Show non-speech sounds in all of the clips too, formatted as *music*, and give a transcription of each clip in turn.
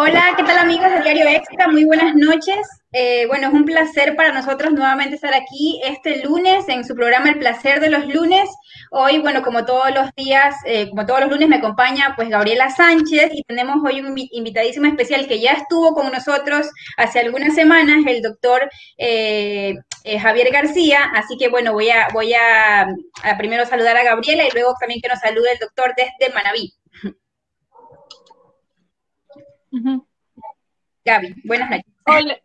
Hola, ¿qué tal amigos de Diario Extra? Muy buenas noches. Eh, bueno, es un placer para nosotros nuevamente estar aquí este lunes en su programa El Placer de los Lunes. Hoy, bueno, como todos los días, eh, como todos los lunes me acompaña pues Gabriela Sánchez y tenemos hoy un invitadísimo especial que ya estuvo con nosotros hace algunas semanas, el doctor eh, Javier García. Así que bueno, voy a, voy a, primero saludar a Gabriela y luego también que nos salude el doctor desde Gaby, buenas noches. Hola.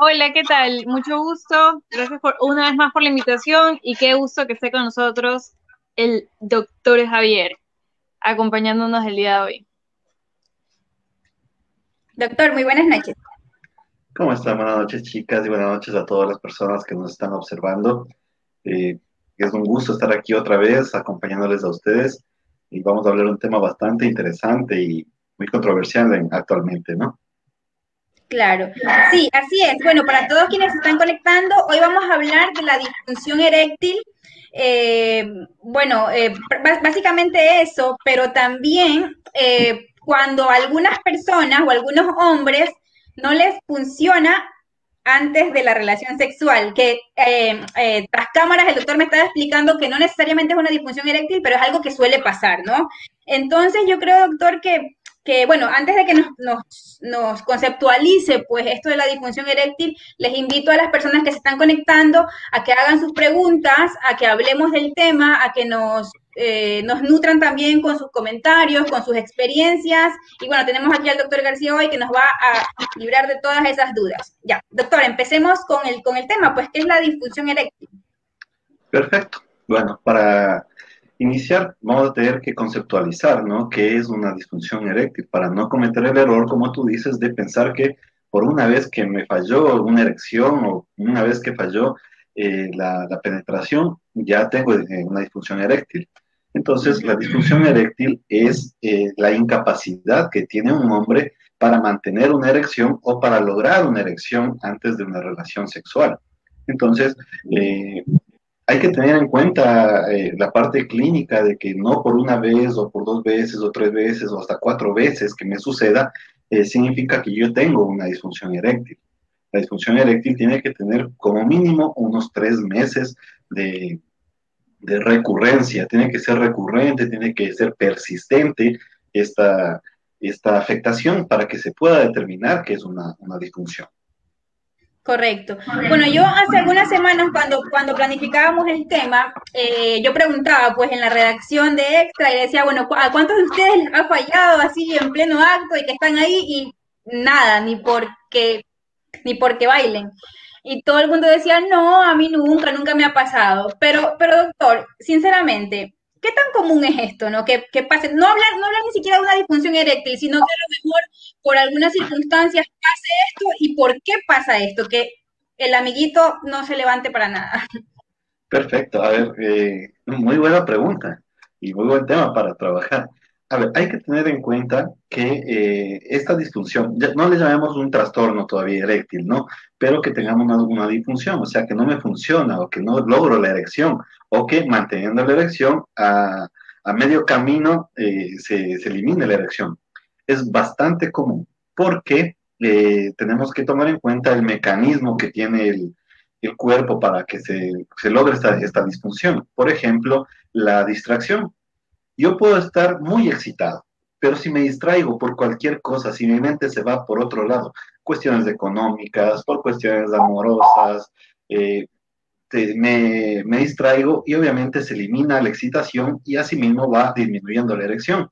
Hola, ¿qué tal? Mucho gusto. Gracias por una vez más por la invitación y qué gusto que esté con nosotros el doctor Javier, acompañándonos el día de hoy. Doctor, muy buenas noches. ¿Cómo están? Buenas noches, chicas, y buenas noches a todas las personas que nos están observando. Eh, es un gusto estar aquí otra vez acompañándoles a ustedes y vamos a hablar de un tema bastante interesante y muy controversial actualmente, ¿no? Claro, sí, así es. Bueno, para todos quienes están conectando, hoy vamos a hablar de la disfunción eréctil. Eh, bueno, eh, básicamente eso, pero también eh, cuando algunas personas o algunos hombres no les funciona antes de la relación sexual, que tras cámaras el doctor me estaba explicando que no necesariamente es una disfunción eréctil, pero es algo que suele pasar, ¿no? Entonces yo creo, doctor, que que, bueno, antes de que nos, conceptualice pues esto de la disfunción eréctil, les invito a las personas que se están conectando a que hagan sus preguntas, a que hablemos del tema, a que nos, eh, nos nutran también con sus comentarios, con sus experiencias. Y bueno, tenemos aquí al doctor García hoy que nos va a librar de todas esas dudas. Ya, doctor, empecemos con el, con el tema, pues, ¿qué es la disfunción eréctil? Perfecto. Bueno, para iniciar, vamos a tener que conceptualizar, ¿no? ¿Qué es una disfunción eréctil? Para no cometer el error, como tú dices, de pensar que por una vez que me falló una erección o una vez que falló eh, la, penetración, ya tengo eh, una disfunción eréctil. Entonces, la disfunción eréctil es eh, la incapacidad que tiene un hombre para mantener una erección o para lograr una erección antes de una relación sexual. Entonces, hay que tener en cuenta eh, la parte clínica de que no por una vez o por dos veces o tres veces o hasta cuatro veces que me suceda, eh, significa que yo tengo una disfunción eréctil. La disfunción eréctil tiene que tener como mínimo unos tres meses de, recurrencia, tiene que ser recurrente, tiene que ser persistente esta, esta afectación para que se pueda determinar que es una disfunción. Correcto. Bueno, yo hace algunas semanas cuando, cuando planificábamos el tema, eh, yo preguntaba pues en la redacción de Extra y decía, bueno, ¿a cuántos de ustedes ha fallado así en pleno acto y que están ahí y nada, ni porque, ni porque bailen? Y todo el mundo decía, no, a mí nunca, nunca me ha pasado. Pero, pero doctor, sinceramente, ¿qué tan común es esto, no? Que, pase, no hablar, no hablar ni siquiera de una disfunción eréctil, sino que a lo mejor por algunas circunstancias pase esto y por qué pasa esto, que el amiguito no se levante para nada. Perfecto, a ver, eh, muy buena pregunta y muy buen tema para trabajar. A ver, hay que tener en cuenta que eh, esta disfunción, no le llamemos un trastorno todavía eréctil, ¿no? Pero que tengamos una, disfunción, o sea, que no me funciona o que no logro la erección o que manteniendo la erección a, medio camino eh, se, elimine la erección. Es bastante común porque eh, tenemos que tomar en cuenta el mecanismo que tiene el, cuerpo para que se, se logre esta, esta disfunción. Por ejemplo, la distracción yo puedo estar muy excitado, pero si me distraigo por cualquier cosa, si mi mente se va por otro lado, cuestiones económicas, por cuestiones amorosas, eh, me, me, distraigo y obviamente se elimina la excitación y asimismo va disminuyendo la erección.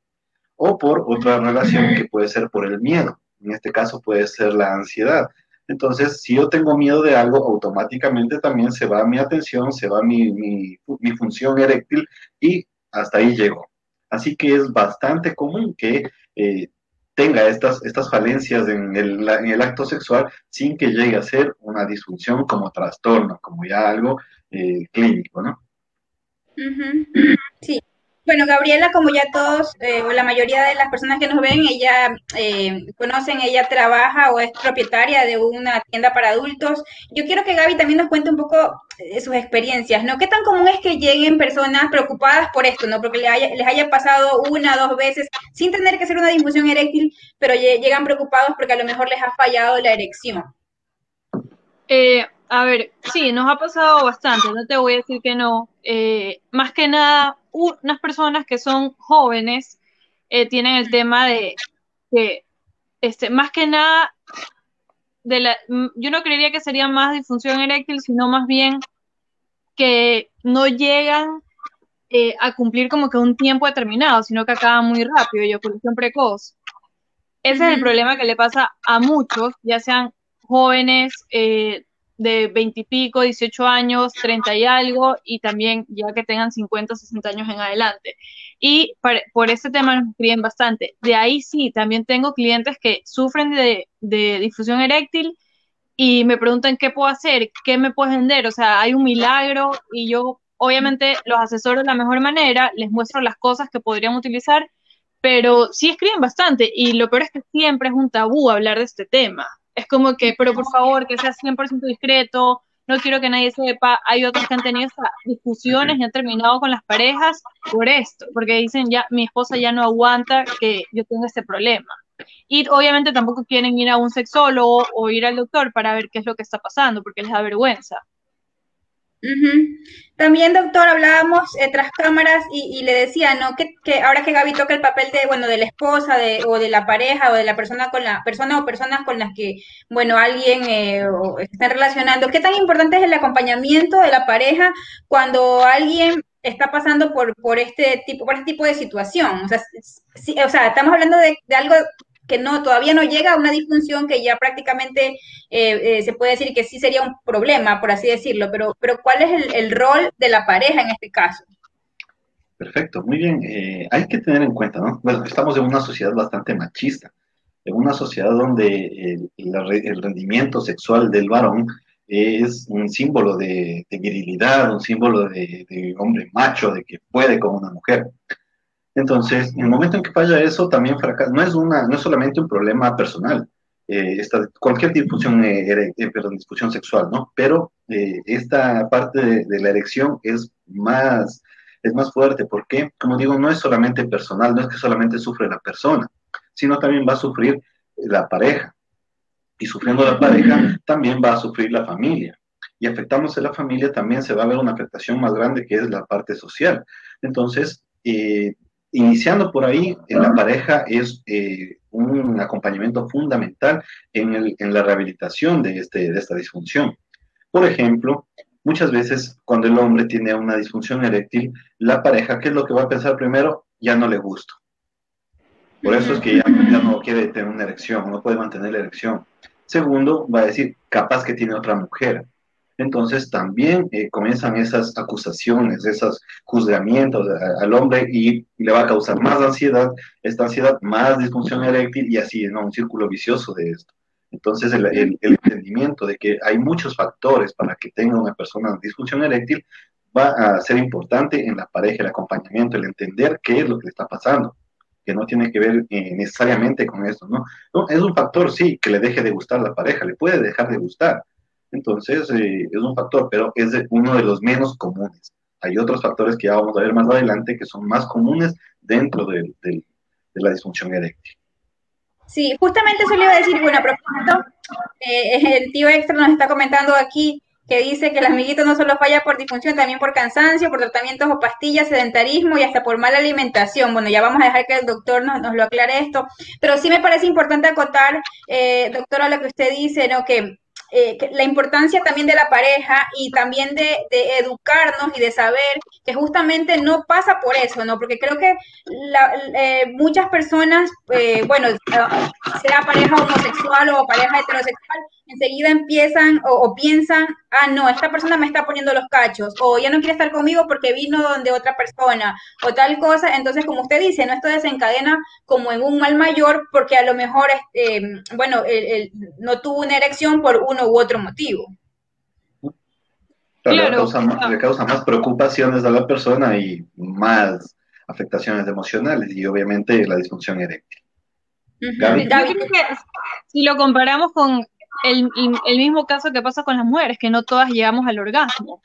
O por otra relación que puede ser por el miedo. En este caso puede ser la ansiedad. Entonces, si yo tengo miedo de algo, automáticamente también se va mi atención, se va mi, mi, mi función eréctil y hasta ahí llego. Así que es bastante común que eh, tenga estas, estas falencias en el, en el, acto sexual sin que llegue a ser una disfunción como trastorno, como ya algo eh, clínico, ¿no? *clears throat* Sí. Bueno, Gabriela, como ya todos, eh, o la mayoría de las personas que nos ven, ella eh, conocen, ella trabaja o es propietaria de una tienda para adultos. Yo quiero que Gaby también nos cuente un poco de sus experiencias, ¿no? ¿Qué tan común es que lleguen personas preocupadas por esto, ¿no? Porque les haya, les haya pasado una dos veces sin tener que hacer una disfunción eréctil, pero llegan preocupados porque a lo mejor les ha fallado la erección. Eh, a ver, sí, nos ha pasado bastante, no te voy a decir que no. Eh, más que nada, unas personas que son jóvenes eh, tienen el tema de que, este, más que nada, de la, yo no creería que sería más disfunción eréctil, sino más bien que no llegan eh, a cumplir como que un tiempo determinado, sino que acaban muy rápido, eyaculación precoz. Ese es el problema que le pasa a muchos, ya sean jóvenes, eh, de 20 y pico, 18 años, 30 y algo, y también ya que tengan 50, 60 años en adelante. Y por ese tema nos escriben bastante. De ahí sí, también tengo clientes que sufren de, de difusión eréctil y me preguntan qué puedo hacer, qué me puedes vender, o sea, hay un milagro y yo obviamente los asesoro de la mejor manera, les muestro las cosas que podrían utilizar, pero sí escriben bastante y lo peor es que siempre es un tabú hablar de este tema. Es como que, pero por favor, que sea 100% discreto, no quiero que nadie sepa. Hay otros que han tenido esas discusiones y han terminado con las parejas por esto, porque dicen ya, mi esposa ya no aguanta que yo tenga este problema. Y obviamente tampoco quieren ir a un sexólogo o ir al doctor para ver qué es lo que está pasando, porque les da vergüenza. También, doctor, hablábamos eh, tras cámaras y, le decía, ¿no? Que, ahora que Gaby toca el papel de, bueno, de la esposa de, o de la pareja o de la persona con la persona o personas con las que, bueno, alguien eh, está relacionando, ¿qué tan importante es el acompañamiento de la pareja cuando alguien está pasando por, por este tipo, por este tipo de situación? O sea, o sea estamos hablando de algo que no, todavía no llega a una disfunción que ya prácticamente eh, eh, se puede decir que sí sería un problema, por así decirlo, pero, pero ¿cuál es el, rol de la pareja en este caso? Perfecto, muy bien. Eh, hay que tener en cuenta, ¿no? Bueno, estamos en una sociedad bastante machista, en una sociedad donde el, rendimiento sexual del varón es un símbolo de, virilidad, un símbolo de, de, hombre macho, de que puede como una mujer. Entonces, en el momento en que falla eso, también fracasa. No es, una, no es solamente un problema personal, eh, cualquier disfunción, eh, eh, perdón, disfunción sexual, ¿no? Pero esta parte de, la erección es más, es más fuerte porque, como digo, no es solamente personal, no es que solamente sufre la persona, sino también va a sufrir la pareja. Y sufriendo la pareja, también va a sufrir la familia. Y afectándose la familia, también se va a ver una afectación más grande que es la parte social. Entonces, eh, iniciando por ahí, la pareja es eh, un acompañamiento fundamental en, la rehabilitación de, este, esta disfunción. Por ejemplo, muchas veces cuando el hombre tiene una disfunción eréctil, la pareja, ¿qué es lo que va a pensar primero? Ya no le gusta. Por eso es que ya no quiere tener una erección, no puede mantener la erección. Segundo, va a decir, capaz que tiene otra mujer entonces también eh, comienzan esas acusaciones, esos juzgamientos al hombre y le va a causar más ansiedad, esta ansiedad más disfunción eréctil y así, ¿no? Un círculo vicioso de esto. Entonces el, el, entendimiento de que hay muchos factores para que tenga una persona disfunción eréctil va a ser importante en la pareja, el acompañamiento, el entender qué es lo que le está pasando que no tiene que ver eh, necesariamente con esto, ¿no? ¿no? Es un factor, sí, que le deje de gustar la pareja, le puede dejar de gustar, entonces, eh, es un factor, pero es uno de los menos comunes. Hay otros factores que ya vamos a ver más adelante que son más comunes dentro de, la disfunción eréctil. Sí, justamente eso le iba a decir, bueno, a propósito, eh, el tío extra nos está comentando aquí que dice que el amiguito no solo falla por disfunción, también por cansancio, por tratamientos o pastillas, sedentarismo y hasta por mala alimentación. Bueno, ya vamos a dejar que el doctor nos, lo aclare esto, pero sí me parece importante acotar, eh, doctora, lo que usted dice, ¿no? Que eh, la importancia también de la pareja y también de, educarnos y de saber que justamente no pasa por eso, ¿no? Porque creo que eh, muchas personas, eh, bueno, sea pareja homosexual o pareja heterosexual, enseguida empiezan o, piensan, ah, no, esta persona me está poniendo los cachos, o ya no quiere estar conmigo porque vino donde otra persona, o tal cosa. Entonces, como usted dice, no esto desencadena como en un mal mayor porque a lo mejor, este, bueno, no tuvo una erección por uno u otro motivo. Claro, Le, causa, le, causa, más preocupaciones a la persona y más afectaciones emocionales y obviamente la disfunción eréctil. Yo creo que si lo comparamos con el, mismo caso que pasa con las mujeres, que no todas llegamos al orgasmo.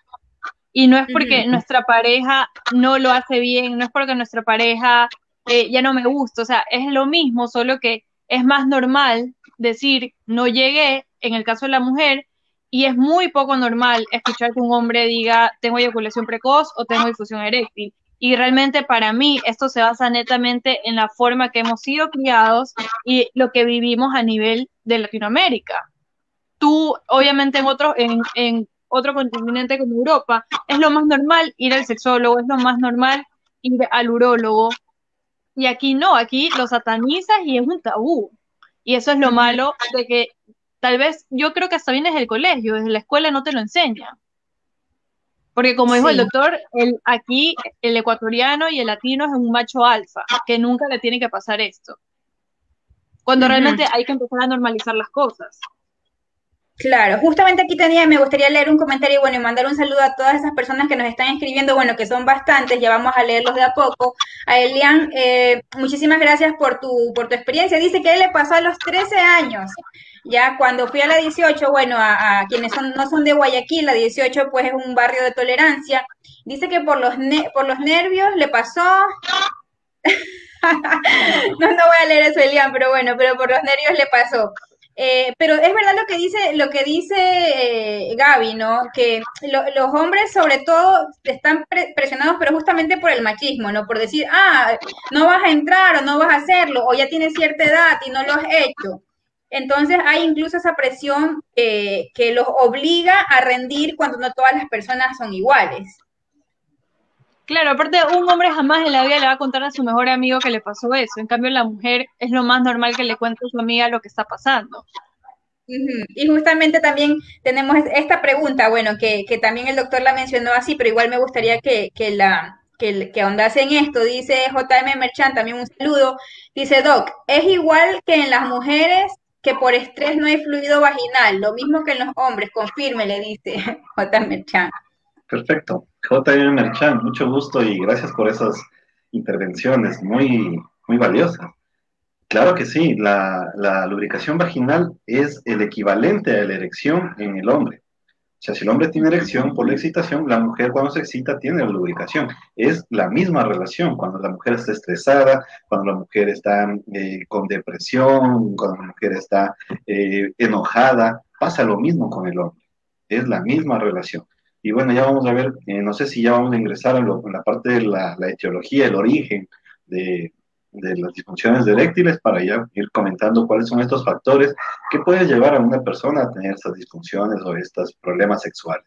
Y no es porque nuestra pareja no lo hace bien, no es porque nuestra pareja eh, ya no me gusta, o sea, es lo mismo, solo que es más normal decir no llegué en el caso de la mujer y es muy poco normal escuchar que un hombre diga tengo eyaculación precoz o tengo difusión eréctil. Y realmente para mí esto se basa netamente en la forma que hemos sido criados y lo que vivimos a nivel de Latinoamérica. Tú, obviamente, en otro, en, en otro continente como Europa, es lo más normal ir al sexólogo, es lo más normal ir al urólogo. Y aquí no, aquí lo satanizas y es un tabú. Y eso es lo malo de que tal vez yo creo que hasta bien desde el colegio, desde la escuela no te lo enseña. Porque como dijo el doctor, el, aquí el ecuatoriano y el latino es un macho alfa, que nunca le tiene que pasar esto. Cuando realmente hay que empezar a normalizar las cosas. Claro, justamente aquí tenía, me gustaría leer un comentario bueno, y mandar un saludo a todas esas personas que nos están escribiendo, bueno, que son bastantes, ya vamos a leerlos de a poco. A Elian, eh, muchísimas gracias por tu, por tu experiencia. Dice que él le pasó a los 13 años. Ya cuando fui a la 18, bueno, a, quienes son, no son de Guayaquil, la 18 pues es un barrio de tolerancia. Dice que por los, por los nervios le pasó... *laughs* no, no voy a leer eso, Elian, pero bueno, pero por los nervios le pasó. Eh, pero es verdad lo que dice, lo que dice eh, Gaby, ¿no? Que los hombres sobre todo están presionados, pero justamente por el machismo, ¿no? Por decir, ah, no vas a entrar o no vas a hacerlo, o ya tienes cierta edad y no lo has hecho. Entonces hay incluso esa presión que los obliga a rendir cuando no todas las personas son iguales. Claro, aparte un hombre jamás en la vida le va a contar a su mejor amigo que le pasó eso. En cambio, la mujer es lo más normal que le cuente a su amiga lo que está pasando. Y justamente también tenemos esta pregunta, bueno, que, también el doctor la mencionó así, pero igual me gustaría que, la, que, que ahondase en esto. Dice JM Merchant, también un saludo. Dice, Doc, es igual que en las mujeres que por estrés no hay fluido vaginal, lo mismo que en los hombres, confirme, le dice *laughs* JM Merchant. Perfecto. J.M. Merchan, mucho gusto y gracias por esas intervenciones muy, muy valiosas. Claro que sí, la, lubricación vaginal es el equivalente a la erección en el hombre. O sea, si el hombre tiene erección por la excitación, la mujer cuando se excita tiene lubricación. Es la misma relación cuando la mujer está estresada, cuando la mujer está eh, con depresión, cuando la mujer está eh, enojada, pasa lo mismo con el hombre. Es la misma relación. Y bueno, ya vamos a ver, eh, no sé si ya vamos a ingresar a, la parte de la, etiología, el origen de, las disfunciones eréctiles para ya ir comentando cuáles son estos factores que pueden llevar a una persona a tener estas disfunciones o estos problemas sexuales.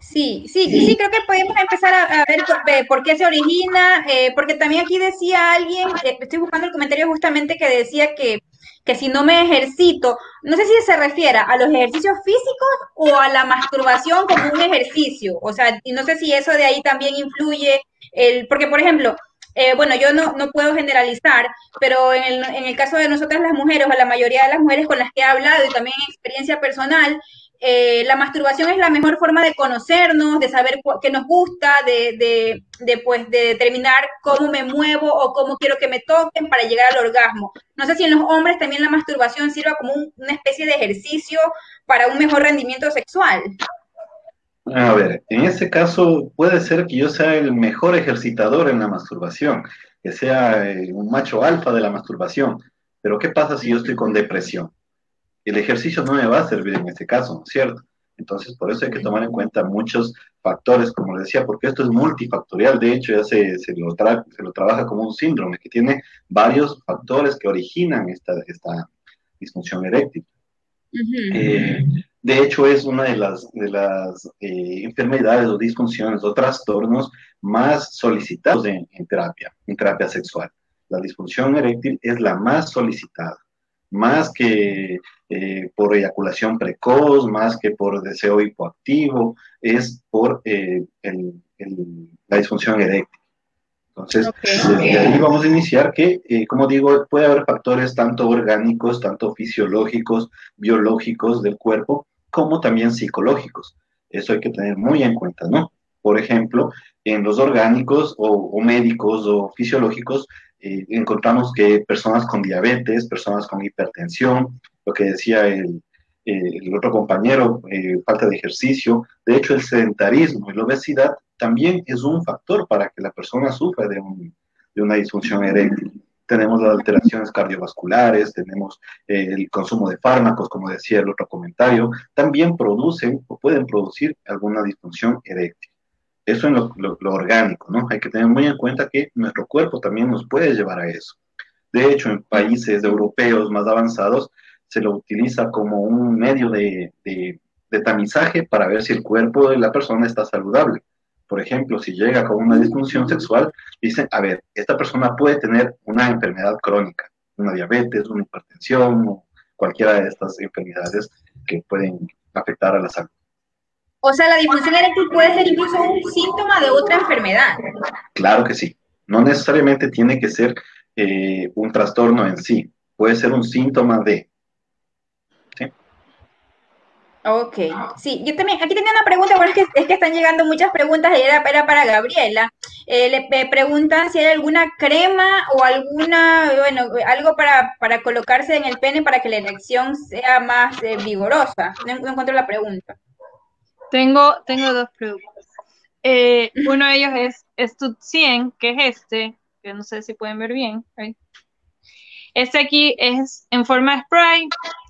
Sí, sí, sí, creo que podemos empezar a, ver eh, por, qué se origina, eh, porque también aquí decía alguien, estoy buscando el comentario justamente que decía que que si no me ejercito, no sé si se refiere a los ejercicios físicos o a la masturbación como un ejercicio, o sea, y no sé si eso de ahí también influye, el, porque por ejemplo, eh, bueno, yo no, no, puedo generalizar, pero en el, en el, caso de nosotras las mujeres, o la mayoría de las mujeres con las que he hablado y también en experiencia personal, eh, la masturbación es la mejor forma de conocernos, de saber qué nos gusta, de, de, pues, de determinar cómo me muevo o cómo quiero que me toquen para llegar al orgasmo. No sé si en los hombres también la masturbación sirva como una especie de ejercicio para un mejor rendimiento sexual. A ver, en ese caso puede ser que yo sea el mejor ejercitador en la masturbación, que sea eh, un macho alfa de la masturbación, pero ¿qué pasa si yo estoy con depresión? el ejercicio no me va a servir en este caso, ¿no es cierto? Entonces, por eso hay que tomar en cuenta muchos factores, como les decía, porque esto es multifactorial, de hecho ya se, se, lo, se lo trabaja como un síndrome que tiene varios factores que originan esta, esta disfunción eréctil. Eh, de hecho, es una de las, de las eh, enfermedades o disfunciones o trastornos más solicitados en terapia, en terapia sexual. La disfunción eréctil es la más solicitada más que eh, por eyaculación precoz, más que por deseo hipoactivo, es por eh, la disfunción eréctil. Entonces, desde ahí vamos a iniciar que, eh, como digo, puede haber factores tanto orgánicos, tanto fisiológicos, biológicos del cuerpo, como también psicológicos. Eso hay que tener muy en cuenta, ¿no? Por ejemplo, En los orgánicos o, médicos o fisiológicos eh, encontramos que personas con diabetes, personas con hipertensión, lo que decía el, el otro compañero, eh, falta de ejercicio, de hecho el sedentarismo y la obesidad también es un factor para que la persona sufra de, de una disfunción eréctil tenemos las alteraciones cardiovasculares, tenemos eh, el consumo de fármacos, como decía el otro comentario, también producen o pueden producir alguna disfunción eréctil. Eso en lo, orgánico, ¿no? Hay que tener muy en cuenta que nuestro cuerpo también nos puede llevar a eso. De hecho, en países europeos más avanzados se lo utiliza como un medio de, de tamizaje para ver si el cuerpo de la persona está saludable por ejemplo, si llega con una disfunción sexual, dicen, a ver, esta persona puede tener una enfermedad crónica, una diabetes, una hipertensión o cualquiera de estas enfermedades que pueden afectar a la salud. O sea, la disfunción eréctil puede ser incluso un síntoma de otra enfermedad. Claro que sí. No necesariamente tiene que ser eh, un trastorno en sí. Puede ser un síntoma de. Ok, sí, yo también, aquí tenía una pregunta, bueno, es que, es que están llegando muchas preguntas era, era para Gabriela. Eh, le preguntan si hay alguna crema o alguna, bueno, algo para, para colocarse en el pene para que la erección sea más eh, vigorosa. No, encuentro la pregunta. Tengo, tengo dos preguntas. Eh, uno de ellos es Stud 100, que es este, que no sé si pueden ver bien. Este aquí es en forma de spray,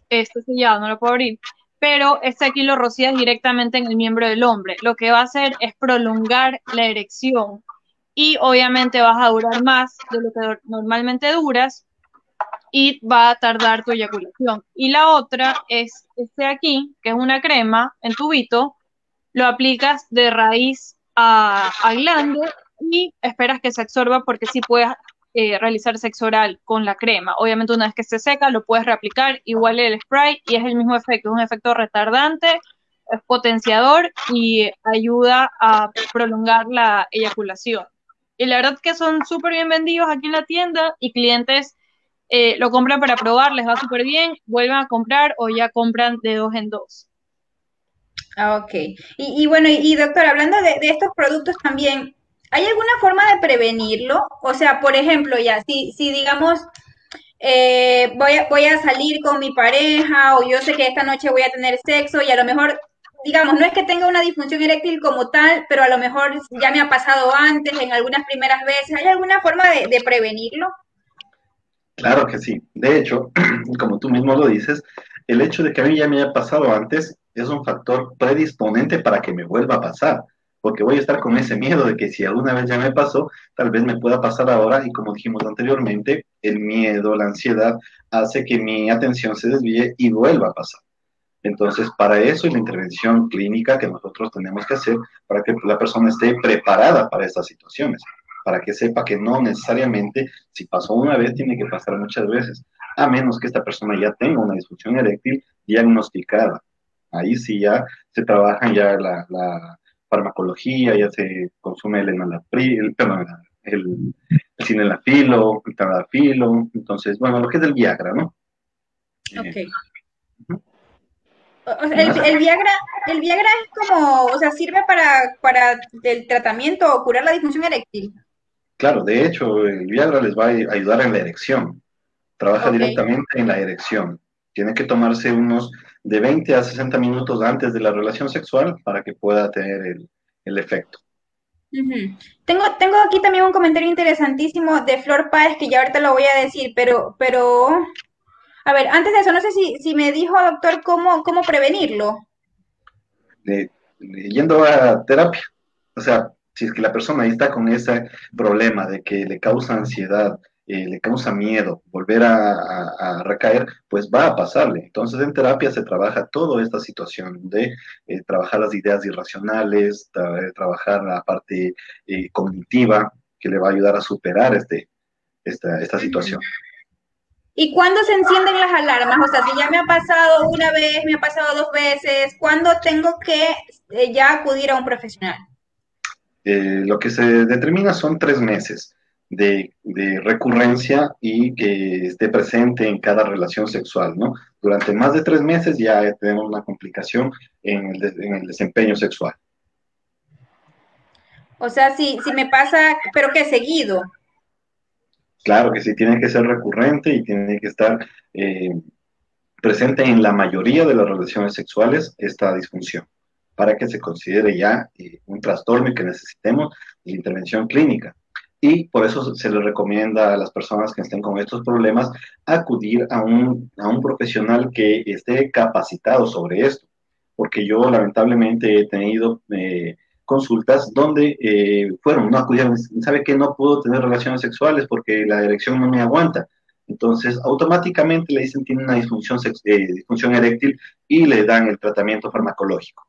este sellado, no lo puedo abrir pero este aquí lo rocías directamente en el miembro del hombre. Lo que va a hacer es prolongar la erección y obviamente vas a durar más de lo que normalmente duras y va a tardar tu eyaculación. Y la otra es este aquí, que es una crema en tubito, lo aplicas de raíz a, a glande y esperas que se absorba porque sí puedes eh, realizar sexo oral con la crema. Obviamente una vez que se seca lo puedes reaplicar, igual el spray y es el mismo efecto, es un efecto retardante, es potenciador y ayuda a prolongar la eyaculación. Y la verdad que son súper bien vendidos aquí en la tienda y clientes eh, lo compran para probar, les va súper bien, vuelven a comprar o ya compran de dos en dos. Ah, ok. Y, bueno, y, doctor, hablando de, estos productos también, ¿Hay alguna forma de prevenirlo? O sea, por ejemplo, ya, si, si digamos, eh, voy, a, voy a salir con mi pareja o yo sé que esta noche voy a tener sexo y a lo mejor, digamos, no es que tenga una disfunción eréctil como tal, pero a lo mejor ya me ha pasado antes, en algunas primeras veces. ¿Hay alguna forma de, de prevenirlo? Claro que sí. De hecho, *clears throat* como tú mismo lo dices, el hecho de que a mí ya me haya pasado antes es un factor predisponente para que me vuelva a pasar porque voy a estar con ese miedo de que si alguna vez ya me pasó, tal vez me pueda pasar ahora y como dijimos anteriormente, el miedo, la ansiedad hace que mi atención se desvíe y vuelva a pasar. Entonces, para eso la intervención clínica que nosotros tenemos que hacer para que la persona esté preparada para estas situaciones, para que sepa que no necesariamente si pasó una vez tiene que pasar muchas veces, a menos que esta persona ya tenga una disfunción eréctil diagnosticada. Ahí sí ya se trabaja ya la farmacología, ya se consume el enalapril, perdón, el, el cinelafilo, el tadafilo, entonces, bueno, lo que es el Viagra, ¿no? Ok. Eh, o sea, el, Viagra, el Viagra es como, o sea, sirve para, para el tratamiento o curar la disfunción eréctil. Claro, de hecho, el Viagra les va a ayudar en la erección. Trabaja directamente en la erección. Tiene que tomarse unos de 20 a 60 minutos antes de la relación sexual para que pueda tener el, efecto. tengo, tengo aquí también un comentario interesantísimo de Flor Páez que ya ahorita lo voy a decir, pero, pero, a ver, antes de eso, no sé si, si me dijo, doctor, cómo, cómo prevenirlo. yendo a terapia. O sea, si es que la persona ahí está con ese problema de que le causa ansiedad, eh, le causa miedo volver a, recaer, pues va a pasarle. Entonces en terapia se trabaja toda esta situación de eh, trabajar las ideas irracionales, trabajar la parte eh, cognitiva que le va a ayudar a superar este, esta, esta situación. ¿Y cuándo se encienden las alarmas? O sea, si ya me ha pasado una vez, me ha pasado dos veces, ¿cuándo tengo que ya acudir a un profesional? lo que se determina son tres meses de, recurrencia y que esté presente en cada relación sexual, ¿no? Durante más de tres meses ya tenemos una complicación en el, desempeño sexual. O sea, si, si me pasa, pero que seguido. Claro que sí, tiene que ser recurrente y tiene que estar eh, presente en la mayoría de las relaciones sexuales esta disfunción para que se considere ya eh, un trastorno y que necesitemos de intervención clínica. Y por eso se le recomienda a las personas que estén con estos problemas acudir a un, a un profesional que esté capacitado sobre esto. Porque yo lamentablemente he tenido eh, consultas donde eh, fueron, no acudieron, sabe que no puedo tener relaciones sexuales porque la erección no me aguanta. Entonces, automáticamente le dicen tiene una disfunción, disfunción eréctil y le dan el tratamiento farmacológico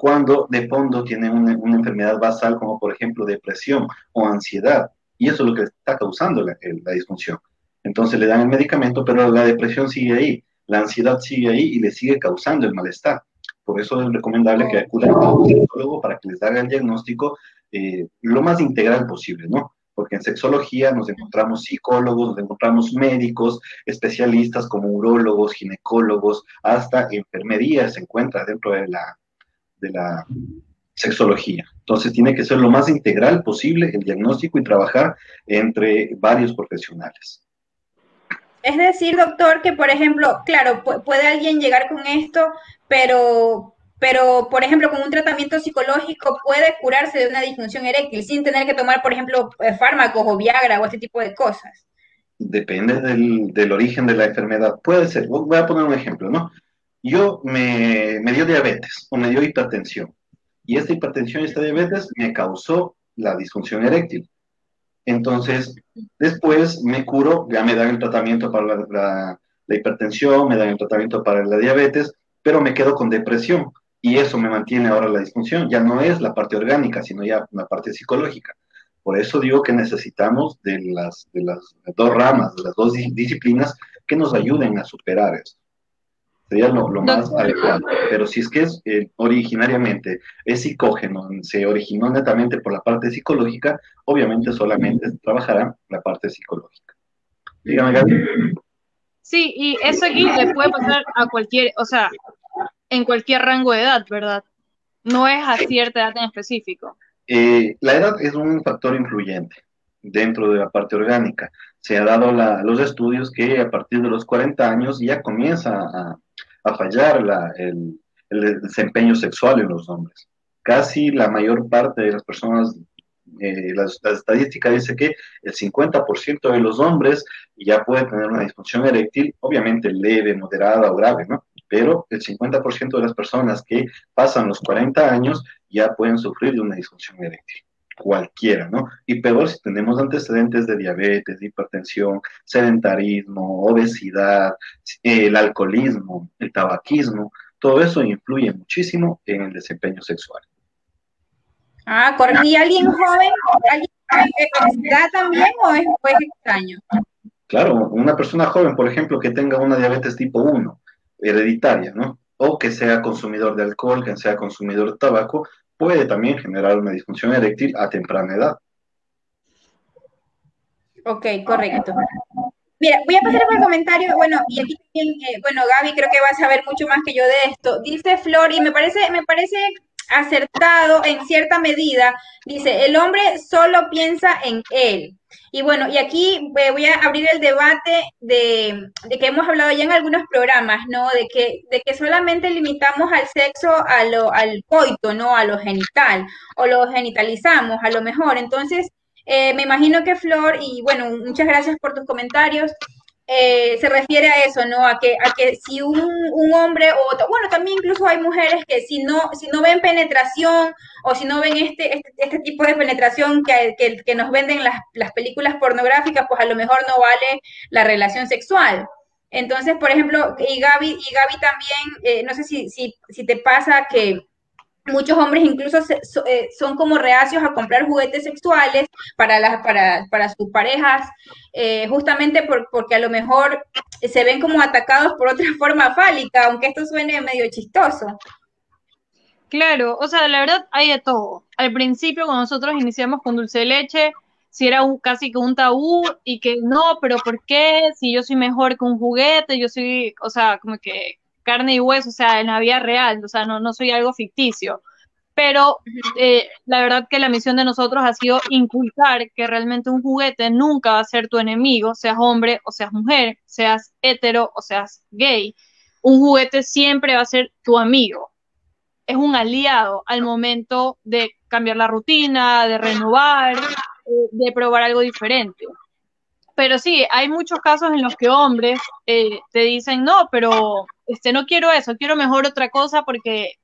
cuando de fondo tienen una, enfermedad basal como por ejemplo depresión o ansiedad. Y eso es lo que está causando la, disfunción. Entonces le dan el medicamento, pero la depresión sigue ahí, la ansiedad sigue ahí y le sigue causando el malestar. Por eso es recomendable que acudan a un psicólogo para que les haga el diagnóstico eh, lo más integral posible, ¿no? Porque en sexología nos encontramos psicólogos, nos encontramos médicos, especialistas como urólogos, ginecólogos, hasta enfermería se encuentra dentro de la, de la sexología. Entonces tiene que ser lo más integral posible el diagnóstico y trabajar entre varios profesionales. Es decir, doctor, que por ejemplo, claro, puede alguien llegar con esto, pero, pero por ejemplo, con un tratamiento psicológico puede curarse de una disfunción eréctil sin tener que tomar, por ejemplo, eh, fármacos o Viagra o este tipo de cosas. Depende del, del origen de la enfermedad. Puede ser. Voy a poner un ejemplo, ¿no? Yo me, dio diabetes o me dio hipertensión. Y esta hipertensión y esta diabetes me causó la disfunción eréctil. Entonces, después me curo, ya me dan el tratamiento para la, hipertensión, me dan el tratamiento para la diabetes, pero me quedo con depresión. Y eso me mantiene ahora la disfunción. Ya no es la parte orgánica, sino ya la parte psicológica. Por eso digo que necesitamos de las, de las dos ramas, de las dos disciplinas que nos ayuden a superar esto sería lo, más adecuado. Pero si es que es eh, originariamente es psicógeno, se originó netamente por la parte psicológica, obviamente solamente trabajará la parte psicológica. Dígame, Gaby. Sí, y eso aquí le puede pasar a cualquier, o sea, en cualquier rango de edad, ¿verdad? No es a cierta edad en específico. Eh, la edad es un factor influyente dentro de la parte orgánica. Se ha dado los estudios que a partir de los 40 años ya comienza a, a fallar el, desempeño sexual en los hombres. Casi la mayor parte de las personas, eh, la, estadística dice que el 50% de los hombres ya puede tener una disfunción eréctil, obviamente leve, moderada o grave, ¿no? Pero el 50% de las personas que pasan los 40 años ya pueden sufrir de una disfunción eréctil cualquiera, ¿no? Y peor si tenemos antecedentes de diabetes, hipertensión, sedentarismo, obesidad, el alcoholismo, el tabaquismo, todo eso influye muchísimo en el desempeño sexual. Ah, ¿y alguien joven, alguien obesidad también o es, o es extraño? Claro, una persona joven, por ejemplo, que tenga una diabetes tipo 1, hereditaria, ¿no? O que sea consumidor de alcohol, que sea consumidor de tabaco, puede también generar una disfunción eréctil a temprana edad. Ok, correcto. Mira, voy a pasar por el comentario, bueno, y aquí también, eh, bueno, Gaby, creo que vas a saber mucho más que yo de esto. Dice Flor, y me parece, me parece acertado en cierta medida, dice, el hombre solo piensa en él. Y bueno, y aquí eh, voy a abrir el debate de, que hemos hablado ya en algunos programas, ¿no? De que, de que solamente limitamos al sexo a lo, al coito, ¿no? A lo genital, o lo genitalizamos a lo mejor. Entonces, eh, me imagino que Flor, y bueno, muchas gracias por tus comentarios. Eh, se refiere a eso, ¿no? A que, a que si un, un, hombre o, bueno, también incluso hay mujeres que si no, si no ven penetración o si no ven este, este, este tipo de penetración que, que, que nos venden las, las, películas pornográficas, pues a lo mejor no vale la relación sexual. Entonces, por ejemplo, y Gaby, y Gaby también, eh, no sé si, si, si te pasa que Muchos hombres incluso eh, son como reacios a comprar juguetes sexuales para, las, para, para sus parejas, eh, justamente porque a lo mejor se ven como atacados por otra *laughs* forma fálica, aunque esto suene medio chistoso. Claro, o sea, la verdad hay de todo. Al principio, cuando nosotros iniciamos con dulce de leche, si era un, casi que un tabú y que no, pero ¿por qué? Si yo soy mejor que un juguete, yo soy, o sea, como que carne y hueso, o sea, en la vida real, o sea, no, no soy algo ficticio. pero eh, la verdad que la misión de nosotros ha sido inculcar que realmente un juguete nunca va a ser tu enemigo, seas hombre o seas mujer, seas hetero o seas gay. Un juguete siempre va a ser tu amigo. Es un aliado al momento de cambiar la rutina, de renovar, eh, de probar algo diferente. Pero sí, hay muchos casos en los que hombres eh, te dicen, no, pero este, no quiero eso, quiero mejor otra cosa porque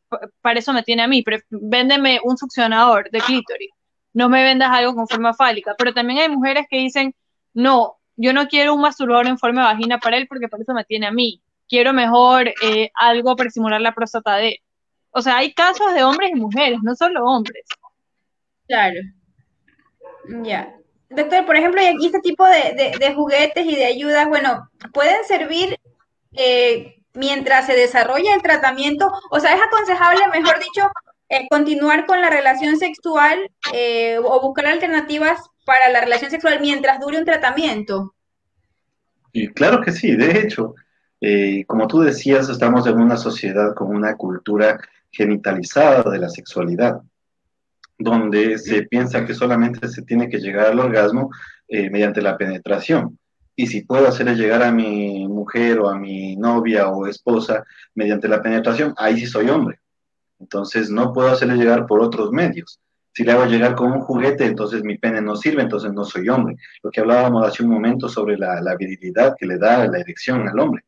para eso me tiene a mí, pero véndeme un succionador de clítoris, no me vendas algo con forma fálica. Pero también hay mujeres que dicen, no, yo no quiero un masturbador en forma de vagina para él porque para eso me tiene a mí, quiero mejor eh, algo para estimular la próstata de él. O sea, hay casos de hombres y mujeres, no solo hombres. Claro. Ya. Doctor, por ejemplo, este tipo de, juguetes y de ayudas, bueno, pueden servir eh, mientras se desarrolla el tratamiento, o sea, es aconsejable, mejor dicho, eh, continuar con la relación sexual eh, o buscar alternativas para la relación sexual mientras dure un tratamiento. Y claro que sí, de hecho, como tú decías, estamos en una sociedad con una cultura genitalizada de la sexualidad donde se piensa que solamente se tiene que llegar al orgasmo eh, mediante la penetración. Y si puedo hacerle llegar a mi mujer o a mi novia o esposa mediante la penetración, ahí sí soy hombre. Entonces no puedo hacerle llegar por otros medios. Si le hago llegar con un juguete, entonces mi pene no sirve, entonces no soy hombre. Lo que hablábamos hace un momento sobre la, virilidad que le da la erección al hombre.